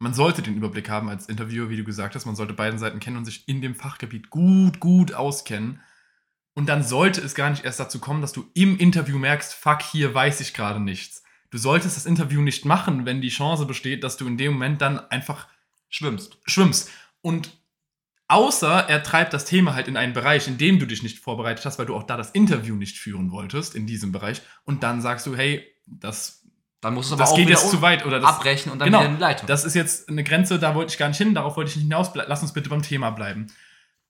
Speaker 2: man sollte den Überblick haben als Interviewer, wie du gesagt hast. Man sollte beiden Seiten kennen und sich in dem Fachgebiet gut, gut auskennen. Und dann sollte es gar nicht erst dazu kommen, dass du im Interview merkst, fuck, hier weiß ich gerade nichts. Du solltest das Interview nicht machen, wenn die Chance besteht, dass du in dem Moment dann einfach
Speaker 3: Schwimmst.
Speaker 2: schwimmst. Und außer er treibt das Thema halt in einen Bereich, in dem du dich nicht vorbereitet hast, weil du auch da das Interview nicht führen wolltest, in diesem Bereich. Und dann sagst du, hey, das,
Speaker 3: Dann musst du aber
Speaker 2: das
Speaker 3: auch
Speaker 2: geht jetzt zu weit. Oder das,
Speaker 3: abbrechen und dann
Speaker 2: genau,
Speaker 3: wieder in die Leitung.
Speaker 2: das ist jetzt eine Grenze, da wollte ich gar nicht hin, darauf wollte ich nicht hinaus. Lass uns bitte beim Thema bleiben.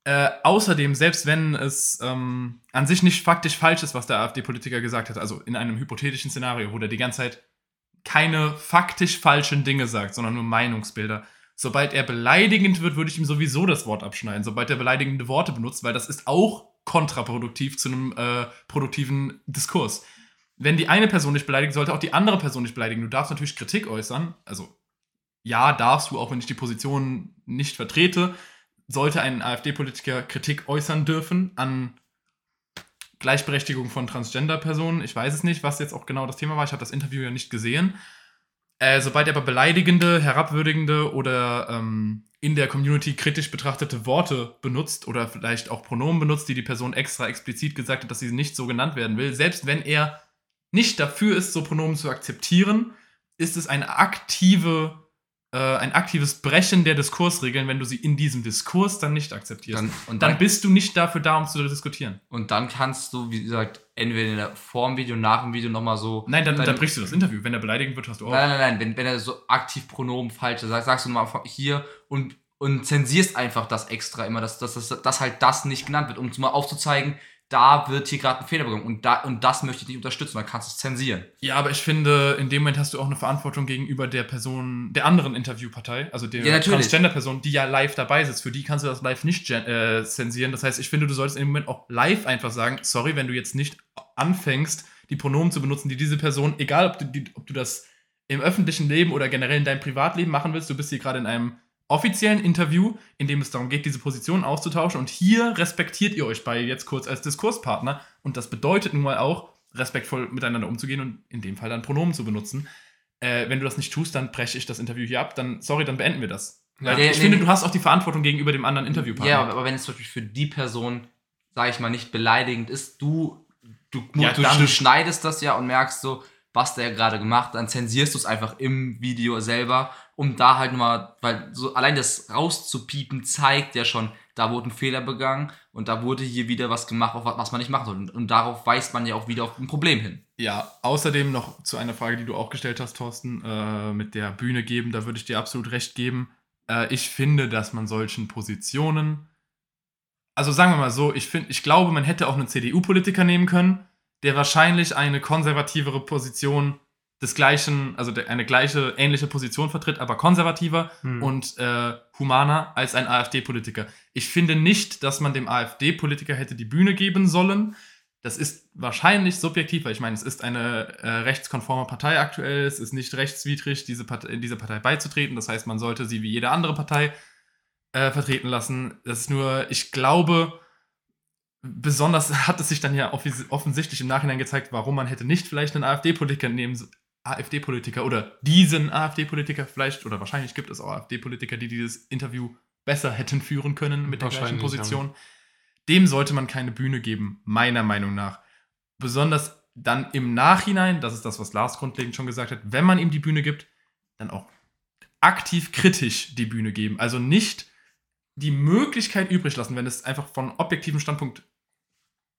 Speaker 2: Äh, außerdem, selbst wenn es ähm, an sich nicht faktisch falsch ist, was der AfD-Politiker gesagt hat, also in einem hypothetischen Szenario, wo der die ganze Zeit keine faktisch falschen Dinge sagt, sondern nur Meinungsbilder. Sobald er beleidigend wird, würde ich ihm sowieso das Wort abschneiden. Sobald er beleidigende Worte benutzt, weil das ist auch kontraproduktiv zu einem äh, produktiven Diskurs. Wenn die eine Person dich beleidigt, sollte auch die andere Person dich beleidigen. Du darfst natürlich Kritik äußern. Also, ja, darfst du, auch wenn ich die Position nicht vertrete, sollte ein AfD-Politiker Kritik äußern dürfen an Gleichberechtigung von Transgender-Personen. Ich weiß es nicht, was jetzt auch genau das Thema war. Ich habe das Interview ja nicht gesehen. Äh, sobald er aber beleidigende, herabwürdigende oder ähm, in der Community kritisch betrachtete Worte benutzt oder vielleicht auch Pronomen benutzt, die die Person extra explizit gesagt hat, dass sie nicht so genannt werden will, selbst wenn er nicht dafür ist, so Pronomen zu akzeptieren, ist es eine aktive, äh, ein aktives Brechen der Diskursregeln, wenn du sie in diesem Diskurs dann nicht akzeptierst.
Speaker 3: Dann, und,
Speaker 2: dann
Speaker 3: dann,
Speaker 2: bist du nicht dafür da, um zu diskutieren.
Speaker 3: und dann kannst du, wie gesagt, entweder in der, vor dem Video, nach dem Video nochmal so.
Speaker 2: Nein, dann unterbrichst du das Interview. Wenn er beleidigend wird, hast du auch.
Speaker 3: Nein, nein, nein, wenn, wenn er so aktiv Pronomen falsch sagt, sagst du mal hier und, und zensierst einfach das extra immer, dass, dass, dass, dass halt das nicht genannt wird, um mal aufzuzeigen, da wird hier gerade ein Fehler begangen und, da, und das möchte ich nicht unterstützen, dann kannst du es zensieren.
Speaker 2: Ja, aber ich finde, in dem Moment hast du auch eine Verantwortung gegenüber der Person, der anderen Interviewpartei, also der
Speaker 3: Ja.
Speaker 2: Transgender-Person, die ja live dabei sitzt. Für die kannst du das live nicht äh, zensieren. Das heißt, ich finde, du solltest in dem Moment auch live einfach sagen, sorry, wenn du jetzt nicht anfängst, die Pronomen zu benutzen, die diese Person, egal ob du, die, ob du das im öffentlichen Leben oder generell in deinem Privatleben machen willst, du bist hier gerade in einem offiziellen Interview, in dem es darum geht, diese Position auszutauschen und hier respektiert ihr euch beide jetzt kurz als Diskurspartner und das bedeutet nun mal auch, respektvoll miteinander umzugehen und in dem Fall dann Pronomen zu benutzen. Äh, wenn du das nicht tust, dann breche ich das Interview hier ab, dann, sorry, dann beenden wir das.
Speaker 3: Nee,
Speaker 2: ich
Speaker 3: nee,
Speaker 2: finde,
Speaker 3: nee.
Speaker 2: du hast auch die Verantwortung gegenüber dem anderen Interviewpartner.
Speaker 3: Ja, aber, wenn es zum Beispiel für die Person, sag ich mal, nicht beleidigend ist, du, du,
Speaker 2: Ja,
Speaker 3: du, du schneidest das ja und merkst so, was der gerade gemacht, dann zensierst du es einfach im Video selber, um da halt nochmal, weil so allein das rauszupiepen zeigt ja schon, da wurde ein Fehler begangen und da wurde hier wieder was gemacht, was man nicht machen soll. Und, und darauf weist man ja auch wieder auf ein Problem hin.
Speaker 2: Ja, außerdem noch zu einer Frage, die du auch gestellt hast, Thorsten, äh, mit der Bühne geben, da würde ich dir absolut recht geben. Äh, ich finde, dass man solchen Positionen, also sagen wir mal so, ich, find, ich glaube, man hätte auch einen CDU-Politiker nehmen können, der wahrscheinlich eine konservativere Position des gleichen, also eine gleiche, ähnliche Position vertritt, aber konservativer
Speaker 1: Hm.
Speaker 2: und äh, humaner als ein AfD-Politiker. Ich finde nicht, dass man dem AfD-Politiker hätte die Bühne geben sollen. Das ist wahrscheinlich subjektiv, weil ich meine, es ist eine äh, rechtskonforme Partei aktuell. Es ist nicht rechtswidrig, diese Partei, dieser Partei beizutreten. Das heißt, man sollte sie wie jede andere Partei äh, vertreten lassen. Das ist nur, ich glaube, besonders hat es sich dann ja offensichtlich im Nachhinein gezeigt, warum man hätte nicht vielleicht einen AfD-Politiker nehmen so- AfD-Politiker oder diesen AfD-Politiker vielleicht, oder wahrscheinlich gibt es auch AfD-Politiker, die dieses Interview besser hätten führen können mit der gleichen Position. Dem sollte man keine Bühne geben, meiner Meinung nach. Besonders dann im Nachhinein, das ist das, was Lars grundlegend schon gesagt hat, wenn man ihm die Bühne gibt, dann auch aktiv kritisch die Bühne geben. Also nicht die Möglichkeit übrig lassen, wenn es einfach von objektivem Standpunkt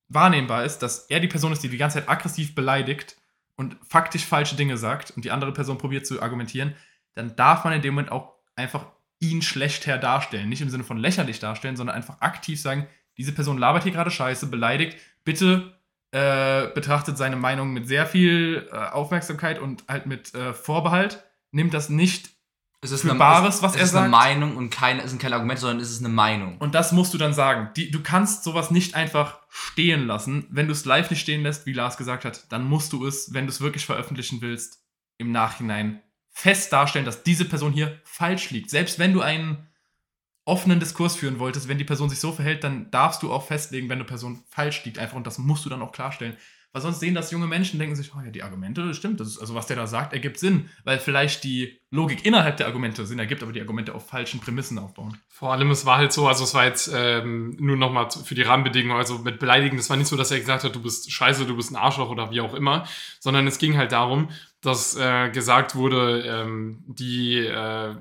Speaker 2: wahrnehmbar ist, dass er die Person ist, die die ganze Zeit aggressiv beleidigt und faktisch falsche Dinge sagt und die andere Person probiert zu argumentieren, dann darf man in dem Moment auch einfach ihn schlechther darstellen. Nicht im Sinne von lächerlich darstellen, sondern einfach aktiv sagen, diese Person labert hier gerade scheiße, beleidigt, bitte äh, betrachtet seine Meinung mit sehr viel äh, Aufmerksamkeit und halt mit äh, Vorbehalt. Nimmt das nicht
Speaker 3: Es ist
Speaker 2: Für
Speaker 3: eine,
Speaker 2: Bares,
Speaker 3: es,
Speaker 2: was
Speaker 3: es
Speaker 2: er
Speaker 3: ist eine
Speaker 2: sagt?
Speaker 3: Meinung und kein, es sind keine Argumente, sondern es ist eine Meinung.
Speaker 2: Und das musst du dann sagen. Die, du kannst sowas nicht einfach stehen lassen. Wenn du es live nicht stehen lässt, wie Lars gesagt hat, dann musst du es, wenn du es wirklich veröffentlichen willst, im Nachhinein fest darstellen, dass diese Person hier falsch liegt. Selbst wenn du einen offenen Diskurs führen wolltest, wenn die Person sich so verhält, dann darfst du auch festlegen, wenn eine Person falsch liegt einfach und das musst du dann auch klarstellen. Weil sonst sehen das junge Menschen, denken sich, oh ja, die Argumente, das stimmt, das ist, also was der da sagt, ergibt Sinn, weil vielleicht die Logik innerhalb der Argumente Sinn ergibt, aber die Argumente auf falschen Prämissen aufbauen.
Speaker 1: Vor allem, es war halt so, also es war jetzt ähm, nur nochmal für die Rahmenbedingungen, also mit Beleidigen, das war nicht so, dass er gesagt hat, du bist scheiße, du bist ein Arschloch oder wie auch immer, sondern es ging halt darum, dass äh, gesagt wurde, ähm, die, äh,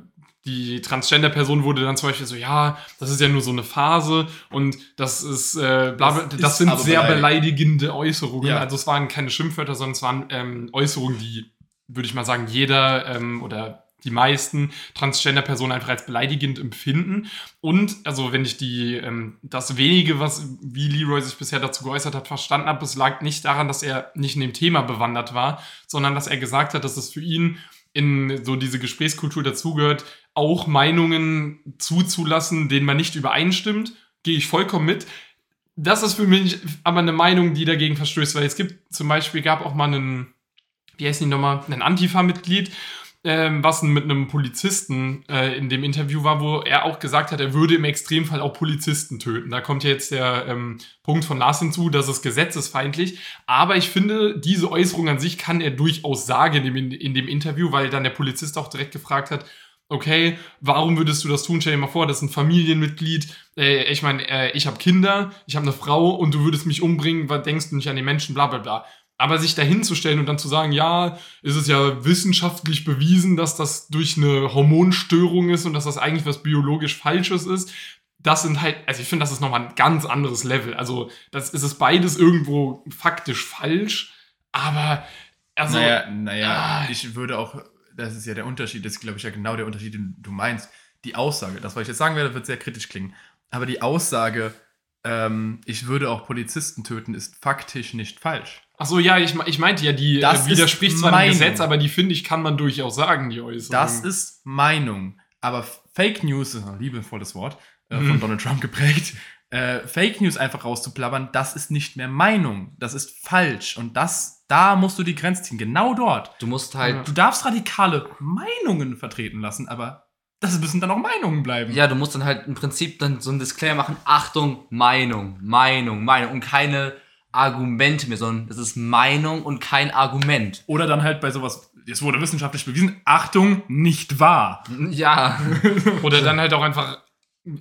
Speaker 1: die Transgender-Person wurde dann zum Beispiel so, ja, das ist ja nur so eine Phase und das ist, äh, bla, bla,
Speaker 2: Das
Speaker 1: das, sind sehr
Speaker 2: beleidigend.
Speaker 1: beleidigende Äußerungen.
Speaker 2: Ja.
Speaker 1: Also es waren keine Schimpfwörter, sondern es waren ähm, Äußerungen, die, würde ich mal sagen, jeder ähm, oder die meisten Transgender-Personen einfach als beleidigend empfinden. Und, also wenn ich die, ähm, das wenige, was, wie Leroy sich bisher dazu geäußert hat, verstanden habe, es lag nicht daran, dass er nicht in dem Thema bewandert war, sondern dass er gesagt hat, dass es für ihn in so diese Gesprächskultur dazugehört, auch Meinungen zuzulassen, denen man nicht übereinstimmt. Gehe ich vollkommen mit. Das ist für mich aber eine Meinung, die dagegen verstößt, weil es gibt zum Beispiel, gab auch mal einen, wie heißt die nochmal, ein Antifa-Mitglied, ähm, was mit einem Polizisten äh, in dem Interview war, wo er auch gesagt hat, er würde im Extremfall auch Polizisten töten. Da kommt ja jetzt der ähm, Punkt von Lars hinzu, das ist gesetzesfeindlich. Aber ich finde, diese Äußerung an sich kann er durchaus sagen in dem, in dem Interview, weil dann der Polizist auch direkt gefragt hat, okay, warum würdest du das tun? Stell dir mal vor, das ist ein Familienmitglied. Äh, ich meine, äh, ich habe Kinder, ich habe eine Frau und du würdest mich umbringen, was denkst du nicht an den Menschen, bla bla bla. Aber sich dahinzustellen und dann zu sagen, ja, ist es ja wissenschaftlich bewiesen, dass das durch eine Hormonstörung ist und dass das eigentlich was biologisch Falsches ist, das sind halt, also ich finde, das ist nochmal ein ganz anderes Level. Also, das ist es beides irgendwo faktisch falsch, aber also.
Speaker 2: naja, naja,
Speaker 1: ah.
Speaker 2: ich würde auch, das ist ja der Unterschied, das ist, glaube ich, ja genau der Unterschied, den du meinst. Die Aussage, das, was ich jetzt sagen werde, wird sehr kritisch klingen. Aber die Aussage, ähm, ich würde auch Polizisten töten, ist faktisch nicht falsch.
Speaker 1: Ach so, ja, ich, ich meinte ja, die
Speaker 2: Das
Speaker 1: äh, widerspricht
Speaker 2: ist
Speaker 1: zwar dem. Gesetz, aber die finde ich, kann man durchaus sagen, die Äußerung.
Speaker 2: Das ist Meinung. Aber Fake News ist ein liebevolles Wort, äh,
Speaker 1: Mhm.
Speaker 2: von Donald Trump geprägt. Äh, Fake News einfach rauszuplappern, das ist nicht mehr Meinung. Das ist falsch. Und das, da musst du die Grenze ziehen. Genau dort.
Speaker 3: Du musst halt,
Speaker 2: Du darfst radikale Meinungen vertreten lassen, aber das müssen dann auch Meinungen bleiben.
Speaker 3: ja, du musst dann halt im Prinzip dann so ein Disclaimer machen, Achtung, Meinung, Meinung, Meinung und keine Argumente mehr, sondern es ist Meinung und kein Argument.
Speaker 2: Oder dann halt bei sowas, es wurde wissenschaftlich bewiesen, Achtung, nicht wahr.
Speaker 3: Ja,
Speaker 1: Oder dann halt auch einfach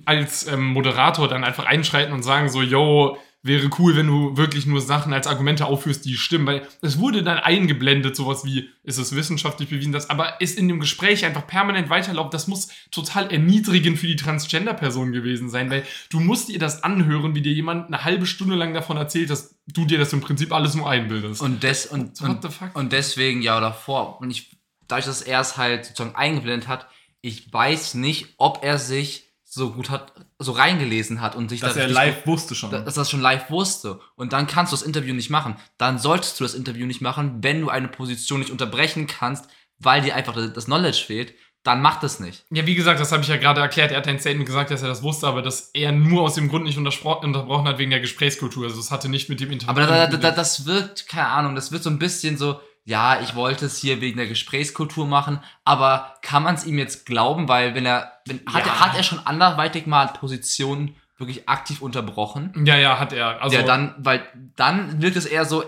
Speaker 1: als ähm, Moderator dann einfach einschreiten und sagen so, yo, wäre cool, wenn du wirklich nur Sachen als Argumente aufführst, die stimmen, weil es wurde dann eingeblendet, sowas wie, ist es wissenschaftlich bewiesen, das, aber ist in dem Gespräch einfach permanent weiterlaufen, das muss total erniedrigend für die Transgender-Person gewesen sein, weil du musst dir das anhören, wie dir jemand eine halbe Stunde lang davon erzählt, dass du dir das im Prinzip alles nur einbildest.
Speaker 3: und, des, und, und, und deswegen, ja, davor, und ich, dadurch, dass er es halt sozusagen eingeblendet hat, ich weiß nicht, ob er sich so gut hat, so reingelesen hat und sich
Speaker 2: Dass
Speaker 3: da
Speaker 2: er live wusste schon.
Speaker 3: da- dass er das schon live wusste. Und dann kannst du das Interview nicht machen. Dann solltest du das Interview nicht machen, wenn du eine Position nicht unterbrechen kannst, weil dir einfach das das Knowledge fehlt. Dann mach das nicht.
Speaker 1: Ja, wie gesagt, das habe ich ja gerade erklärt. Er hat ein Statement gesagt, dass er das wusste, aber dass er nur aus dem Grund nicht unterbrochen hat wegen der Gesprächskultur. Also es hatte nicht mit dem Interview.
Speaker 3: Aber da, da, da, das wirkt, keine Ahnung, das wird so ein bisschen so, ja, ich wollte es hier wegen der Gesprächskultur machen, aber kann man es ihm jetzt glauben, weil wenn er, wenn, hat,
Speaker 1: Ja.
Speaker 3: er, hat er schon anderweitig mal Positionen wirklich aktiv unterbrochen?
Speaker 1: ja, ja, hat er. Also
Speaker 3: ja, dann, weil dann wirkt es eher so,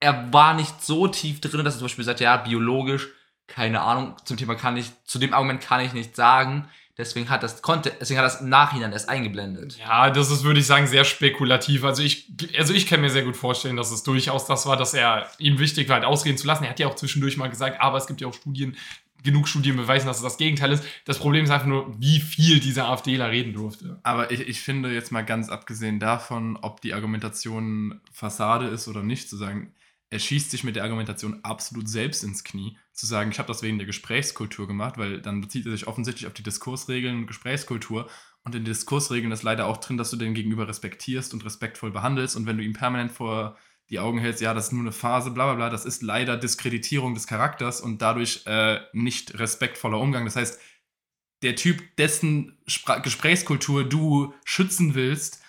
Speaker 3: er war nicht so tief drin, dass er zum Beispiel sagt, ja, biologisch, keine Ahnung, zum Thema kann ich, zu dem Argument kann ich nicht sagen. Deswegen hat das, konnte, deswegen hat das im Nachhinein erst eingeblendet.
Speaker 1: Ja, das ist, würde ich sagen, sehr spekulativ. Also ich, also ich kann mir sehr gut vorstellen, dass es durchaus das war, dass er ihm wichtig war, halt ausreden zu lassen. Er hat ja auch zwischendurch mal gesagt, aber es gibt ja auch Studien, genug Studien beweisen, dass es das Gegenteil ist. Das Problem ist einfach nur, wie viel dieser AfDler reden durfte.
Speaker 2: Aber ich, ich finde jetzt mal ganz abgesehen davon, ob die Argumentation Fassade ist oder nicht, zu sagen, er schießt sich mit der Argumentation absolut selbst ins Knie, zu sagen, ich habe das wegen der Gesprächskultur gemacht, weil dann bezieht er sich offensichtlich auf die Diskursregeln und Gesprächskultur. Und in den Diskursregeln ist leider auch drin, dass du den Gegenüber respektierst und respektvoll behandelst. Und wenn du ihm permanent vor die Augen hältst, ja, das ist nur eine Phase, bla bla bla, das ist leider Diskreditierung des Charakters und dadurch äh, nicht respektvoller Umgang. Das heißt, der Typ, dessen Spra Gesprächskultur du schützen willst,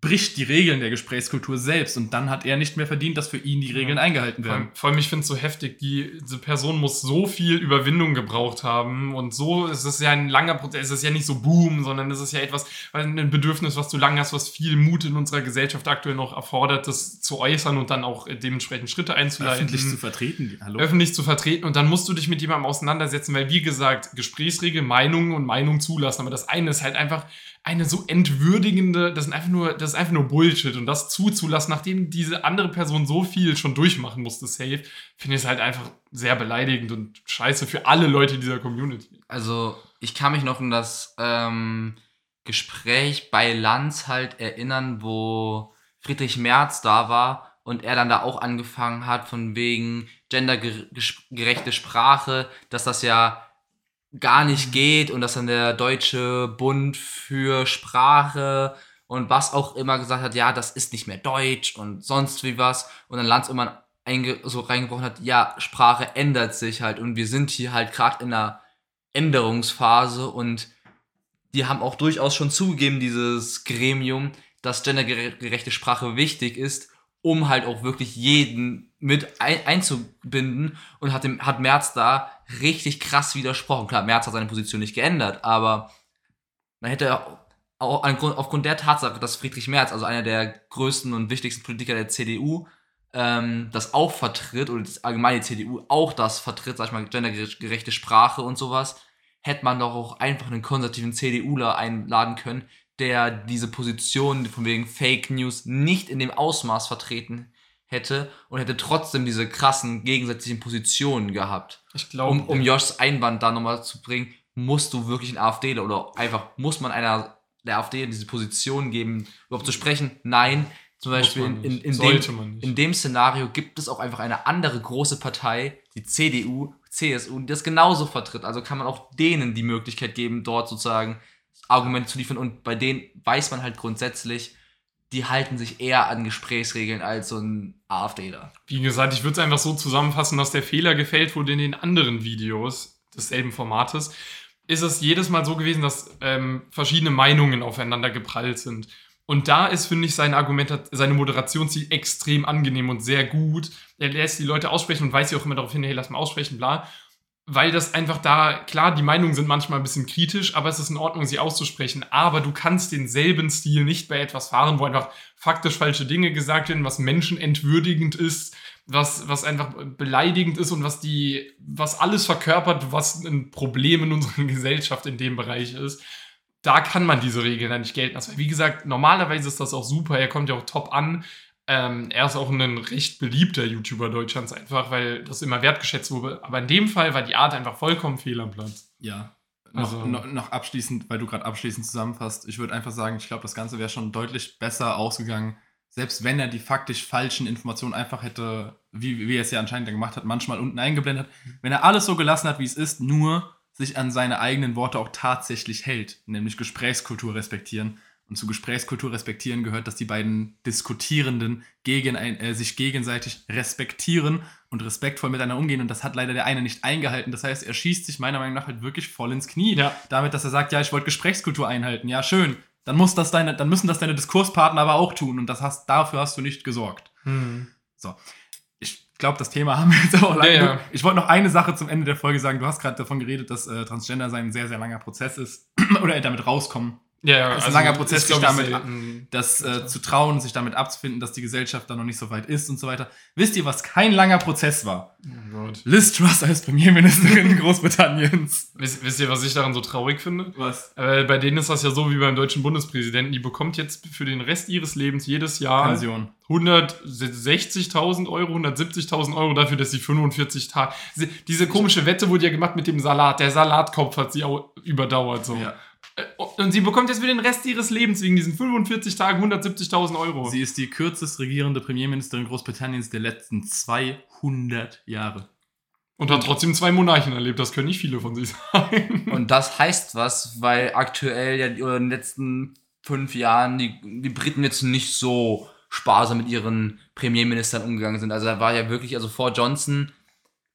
Speaker 2: bricht die Regeln der Gesprächskultur selbst und dann hat er nicht mehr verdient, dass für ihn die Regeln
Speaker 1: Ja.
Speaker 2: eingehalten werden.
Speaker 1: vor allem ich finde es so heftig, die, diese Person muss so viel Überwindung gebraucht haben und so ist es ja ein langer Prozess, es ist ja nicht so Boom, sondern es ist ja etwas, ein Bedürfnis, was du lange hast, was viel Mut in unserer Gesellschaft aktuell noch erfordert, das zu äußern und dann auch dementsprechend Schritte einzuleiten.
Speaker 2: Öffentlich zu vertreten. Hallo?
Speaker 1: öffentlich zu vertreten und dann musst du dich mit jemandem auseinandersetzen, weil wie gesagt, Gesprächsregel, Meinungen und Meinung zulassen, aber das eine ist halt einfach eine so entwürdigende, das ist einfach nur, das ist einfach nur Bullshit und das zuzulassen, nachdem diese andere Person so viel schon durchmachen musste, safe, finde ich es halt einfach sehr beleidigend und scheiße für alle Leute dieser Community.
Speaker 3: Also, ich kann mich noch an das ähm, Gespräch bei Lanz halt erinnern, wo Friedrich Merz da war und er dann da auch angefangen hat, von wegen gendergerechte Sprache, dass das ja gar nicht geht und dass dann der Deutsche Bund für Sprache und was auch immer gesagt hat, ja, das ist nicht mehr Deutsch und sonst wie was. Und dann Lanz einge so reingebrochen hat, ja, Sprache ändert sich halt und wir sind hier halt gerade in einer Änderungsphase und die haben auch durchaus schon zugegeben, dieses Gremium, dass gendergerechte Sprache wichtig ist, um halt auch wirklich jeden mit ein einzubinden und hat, dem, hat Merz da richtig krass widersprochen. Klar, Merz hat seine Position nicht geändert, aber man hätte auch aufgrund, der Tatsache, dass Friedrich Merz, also einer der größten und wichtigsten Politiker der CDU, ähm, das auch vertritt, oder das allgemeine CDU auch das vertritt, sag ich mal, gendergerechte Sprache und sowas, hätte man doch auch einfach einen konservativen CDUler einladen können, der diese Position von wegen Fake News nicht in dem Ausmaß vertreten hätte und hätte trotzdem diese krassen gegensätzlichen Positionen gehabt.
Speaker 1: Ich glaube,
Speaker 3: Um, um Joshs Einwand da nochmal zu bringen, musst du wirklich einen AfD oder einfach muss man einer der AfD diese Position geben, überhaupt zu sprechen? Nein. Zum Beispiel in, in, in, dem, in dem Szenario gibt es auch einfach eine andere große Partei, die CDU, CSU, die das genauso vertritt. Also kann man auch denen die Möglichkeit geben, dort sozusagen Argumente zu liefern. Und bei denen weiß man halt grundsätzlich, die halten sich eher an Gesprächsregeln als so ein AfDler.
Speaker 1: Wie gesagt, ich würde es einfach so zusammenfassen, dass der Fehler gefällt wurde in den anderen Videos desselben Formates. Ist es jedes Mal so gewesen, dass ähm, verschiedene Meinungen aufeinander geprallt sind. Und da ist, finde ich, seine, Argumentat seine Moderationsziel extrem angenehm und sehr gut. Er lässt die Leute aussprechen und weist sie auch immer darauf hin, hey, lass mal aussprechen, bla. Weil das einfach da, klar, die Meinungen sind manchmal ein bisschen kritisch, aber es ist in Ordnung, sie auszusprechen. Aber du kannst denselben Stil nicht bei etwas fahren, wo einfach faktisch falsche Dinge gesagt werden, was menschenentwürdigend ist, was, was einfach beleidigend ist und was die, was alles verkörpert, was ein Problem in unserer Gesellschaft in dem Bereich ist. Da kann man diese Regeln dann nicht gelten lassen. Wie gesagt, normalerweise ist das auch super. Er kommt ja auch top an. Ähm, er ist auch ein recht beliebter YouTuber Deutschlands einfach, weil das immer wertgeschätzt wurde. Aber in dem Fall war die Art einfach vollkommen fehl am Platz.
Speaker 2: Ja.
Speaker 1: Also-
Speaker 2: noch, noch, noch abschließend, weil du gerade abschließend zusammenfasst, ich würde einfach sagen, ich glaube, das Ganze wäre schon deutlich besser ausgegangen, selbst wenn er die faktisch falschen Informationen einfach hätte, wie, wie er es ja anscheinend gemacht hat, manchmal unten eingeblendet hat. Wenn er alles so gelassen hat, wie es ist, nur sich an seine eigenen Worte auch tatsächlich hält, nämlich Gesprächskultur respektieren. Und zu Gesprächskultur respektieren gehört, dass die beiden Diskutierenden gegen ein, äh, sich gegenseitig respektieren und respektvoll miteinander umgehen. Und das hat leider der eine nicht eingehalten. Das heißt, er schießt sich meiner Meinung nach halt wirklich voll ins Knie.
Speaker 1: Ja.
Speaker 2: Damit, dass er sagt, ja, ich wollte Gesprächskultur einhalten. Ja, schön. Dann, muss das deine, dann müssen das deine Diskurspartner aber auch tun. Und das hast, dafür hast du nicht gesorgt. So. Ich glaube, das Thema haben wir jetzt aber auch lange.
Speaker 1: Ja, ja.
Speaker 2: Ich wollte noch eine Sache zum Ende der Folge sagen. Du hast gerade davon geredet, dass äh, Transgender sein ein sehr, sehr langer Prozess ist. Oder damit rauskommen.
Speaker 1: Ja, ja,
Speaker 2: Das ist ein langer Prozess, sich damit-
Speaker 1: selten.
Speaker 2: Das äh, zu trauen, sich damit abzufinden, dass die Gesellschaft da noch nicht so weit ist und so weiter. Wisst ihr, was kein langer Prozess war?
Speaker 1: Oh Gott.
Speaker 2: Liz Truss als Premierministerin Großbritanniens.
Speaker 1: Wisst, wisst ihr, was ich daran so traurig finde?
Speaker 2: Was?
Speaker 1: Äh, bei denen ist das ja so wie beim deutschen Bundespräsidenten. Die bekommt jetzt für den Rest ihres Lebens jedes Jahr
Speaker 2: Pension.
Speaker 1: 160.000 Euro, 170.000 Euro dafür, dass sie 45 Tage. Diese komische Wette wurde ja gemacht mit dem Salat. Der Salatkopf hat sie auch überdauert. So.
Speaker 2: Ja.
Speaker 1: Äh, Und sie bekommt jetzt für den Rest ihres Lebens wegen diesen 45 Tagen 170.000 Euro.
Speaker 2: Sie ist die kürzest regierende Premierministerin Großbritanniens der letzten 200 Jahre.
Speaker 1: Und hat trotzdem zwei Monarchen erlebt. Das können nicht viele von sich sagen.
Speaker 3: Und das heißt was, weil aktuell ja oder in den letzten fünf Jahren die, die Briten jetzt nicht so sparsam mit ihren Premierministern umgegangen sind. Also da war ja wirklich, also vor Johnson,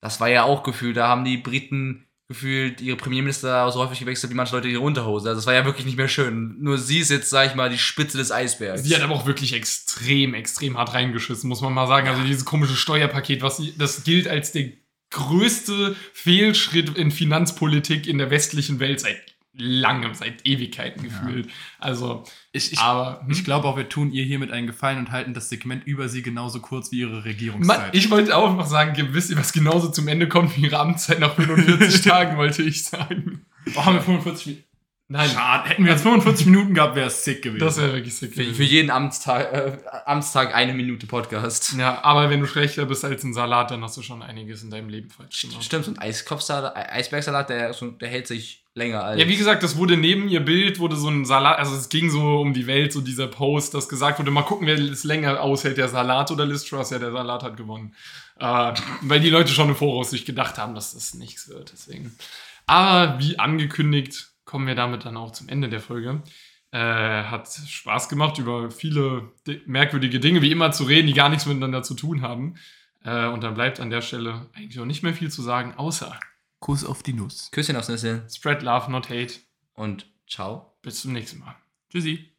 Speaker 3: das war ja auch gefühlt, da haben die Briten gefühlt ihre Premierminister so häufig gewechselt wie manche Leute ihre Unterhose. Also das war ja wirklich nicht mehr schön. Nur sie ist jetzt, sag ich mal, die Spitze des Eisbergs.
Speaker 1: Sie hat aber auch wirklich extrem, extrem hart reingeschissen, muss man mal sagen. Also dieses komische Steuerpaket, was sie, das gilt als der größte Fehlschritt in Finanzpolitik in der westlichen Welt seit langem, seit Ewigkeiten gefühlt. Also,
Speaker 2: Ich, ich,
Speaker 1: aber hm?
Speaker 2: ich glaube auch, wir tun ihr hiermit einen Gefallen und halten das Segment über sie genauso kurz wie ihre
Speaker 1: Man,
Speaker 2: Regierungszeit.
Speaker 1: ich wollte auch noch sagen, wisst ihr, was genauso zum Ende kommt wie ihre Amtszeit nach 45 Tagen, wollte ich sagen.
Speaker 2: oh, haben wir 45 Minuten?
Speaker 1: Nein,
Speaker 2: Schade. Hätten wir jetzt 45 Minuten gehabt, wäre es sick gewesen.
Speaker 1: das wäre wirklich sick.
Speaker 3: für,
Speaker 1: gewesen.
Speaker 3: für jeden Amtstag, äh, Amtstag eine Minute Podcast.
Speaker 1: Ja, aber wenn du schlechter bist als ein Salat, dann hast du schon einiges in deinem Leben falsch gemacht.
Speaker 3: Stimmt, so ein Eiskopfsalat, Eisbergsalat, der, der hält sich länger als.
Speaker 1: Ja, wie gesagt, das wurde neben ihr Bild, wurde so ein Salat, also es ging so um die Welt, so dieser Post, dass gesagt wurde, mal gucken, wer es länger aushält, der Salat oder Liz Truss, ja, der Salat hat gewonnen. Äh, weil die Leute schon im Voraus sich gedacht haben, dass das nichts wird, deswegen. Aber wie angekündigt, kommen wir damit dann auch zum Ende der Folge. Äh, hat Spaß gemacht, über viele di- merkwürdige Dinge wie immer zu reden, die gar nichts miteinander zu tun haben. Äh, und dann bleibt an der Stelle eigentlich auch nicht mehr viel zu sagen, außer
Speaker 2: Kuss auf die Nuss.
Speaker 3: Küsschen aufs Nüsschen
Speaker 1: spread love, not hate.
Speaker 3: und ciao.
Speaker 1: Bis zum nächsten Mal.
Speaker 2: Tschüssi.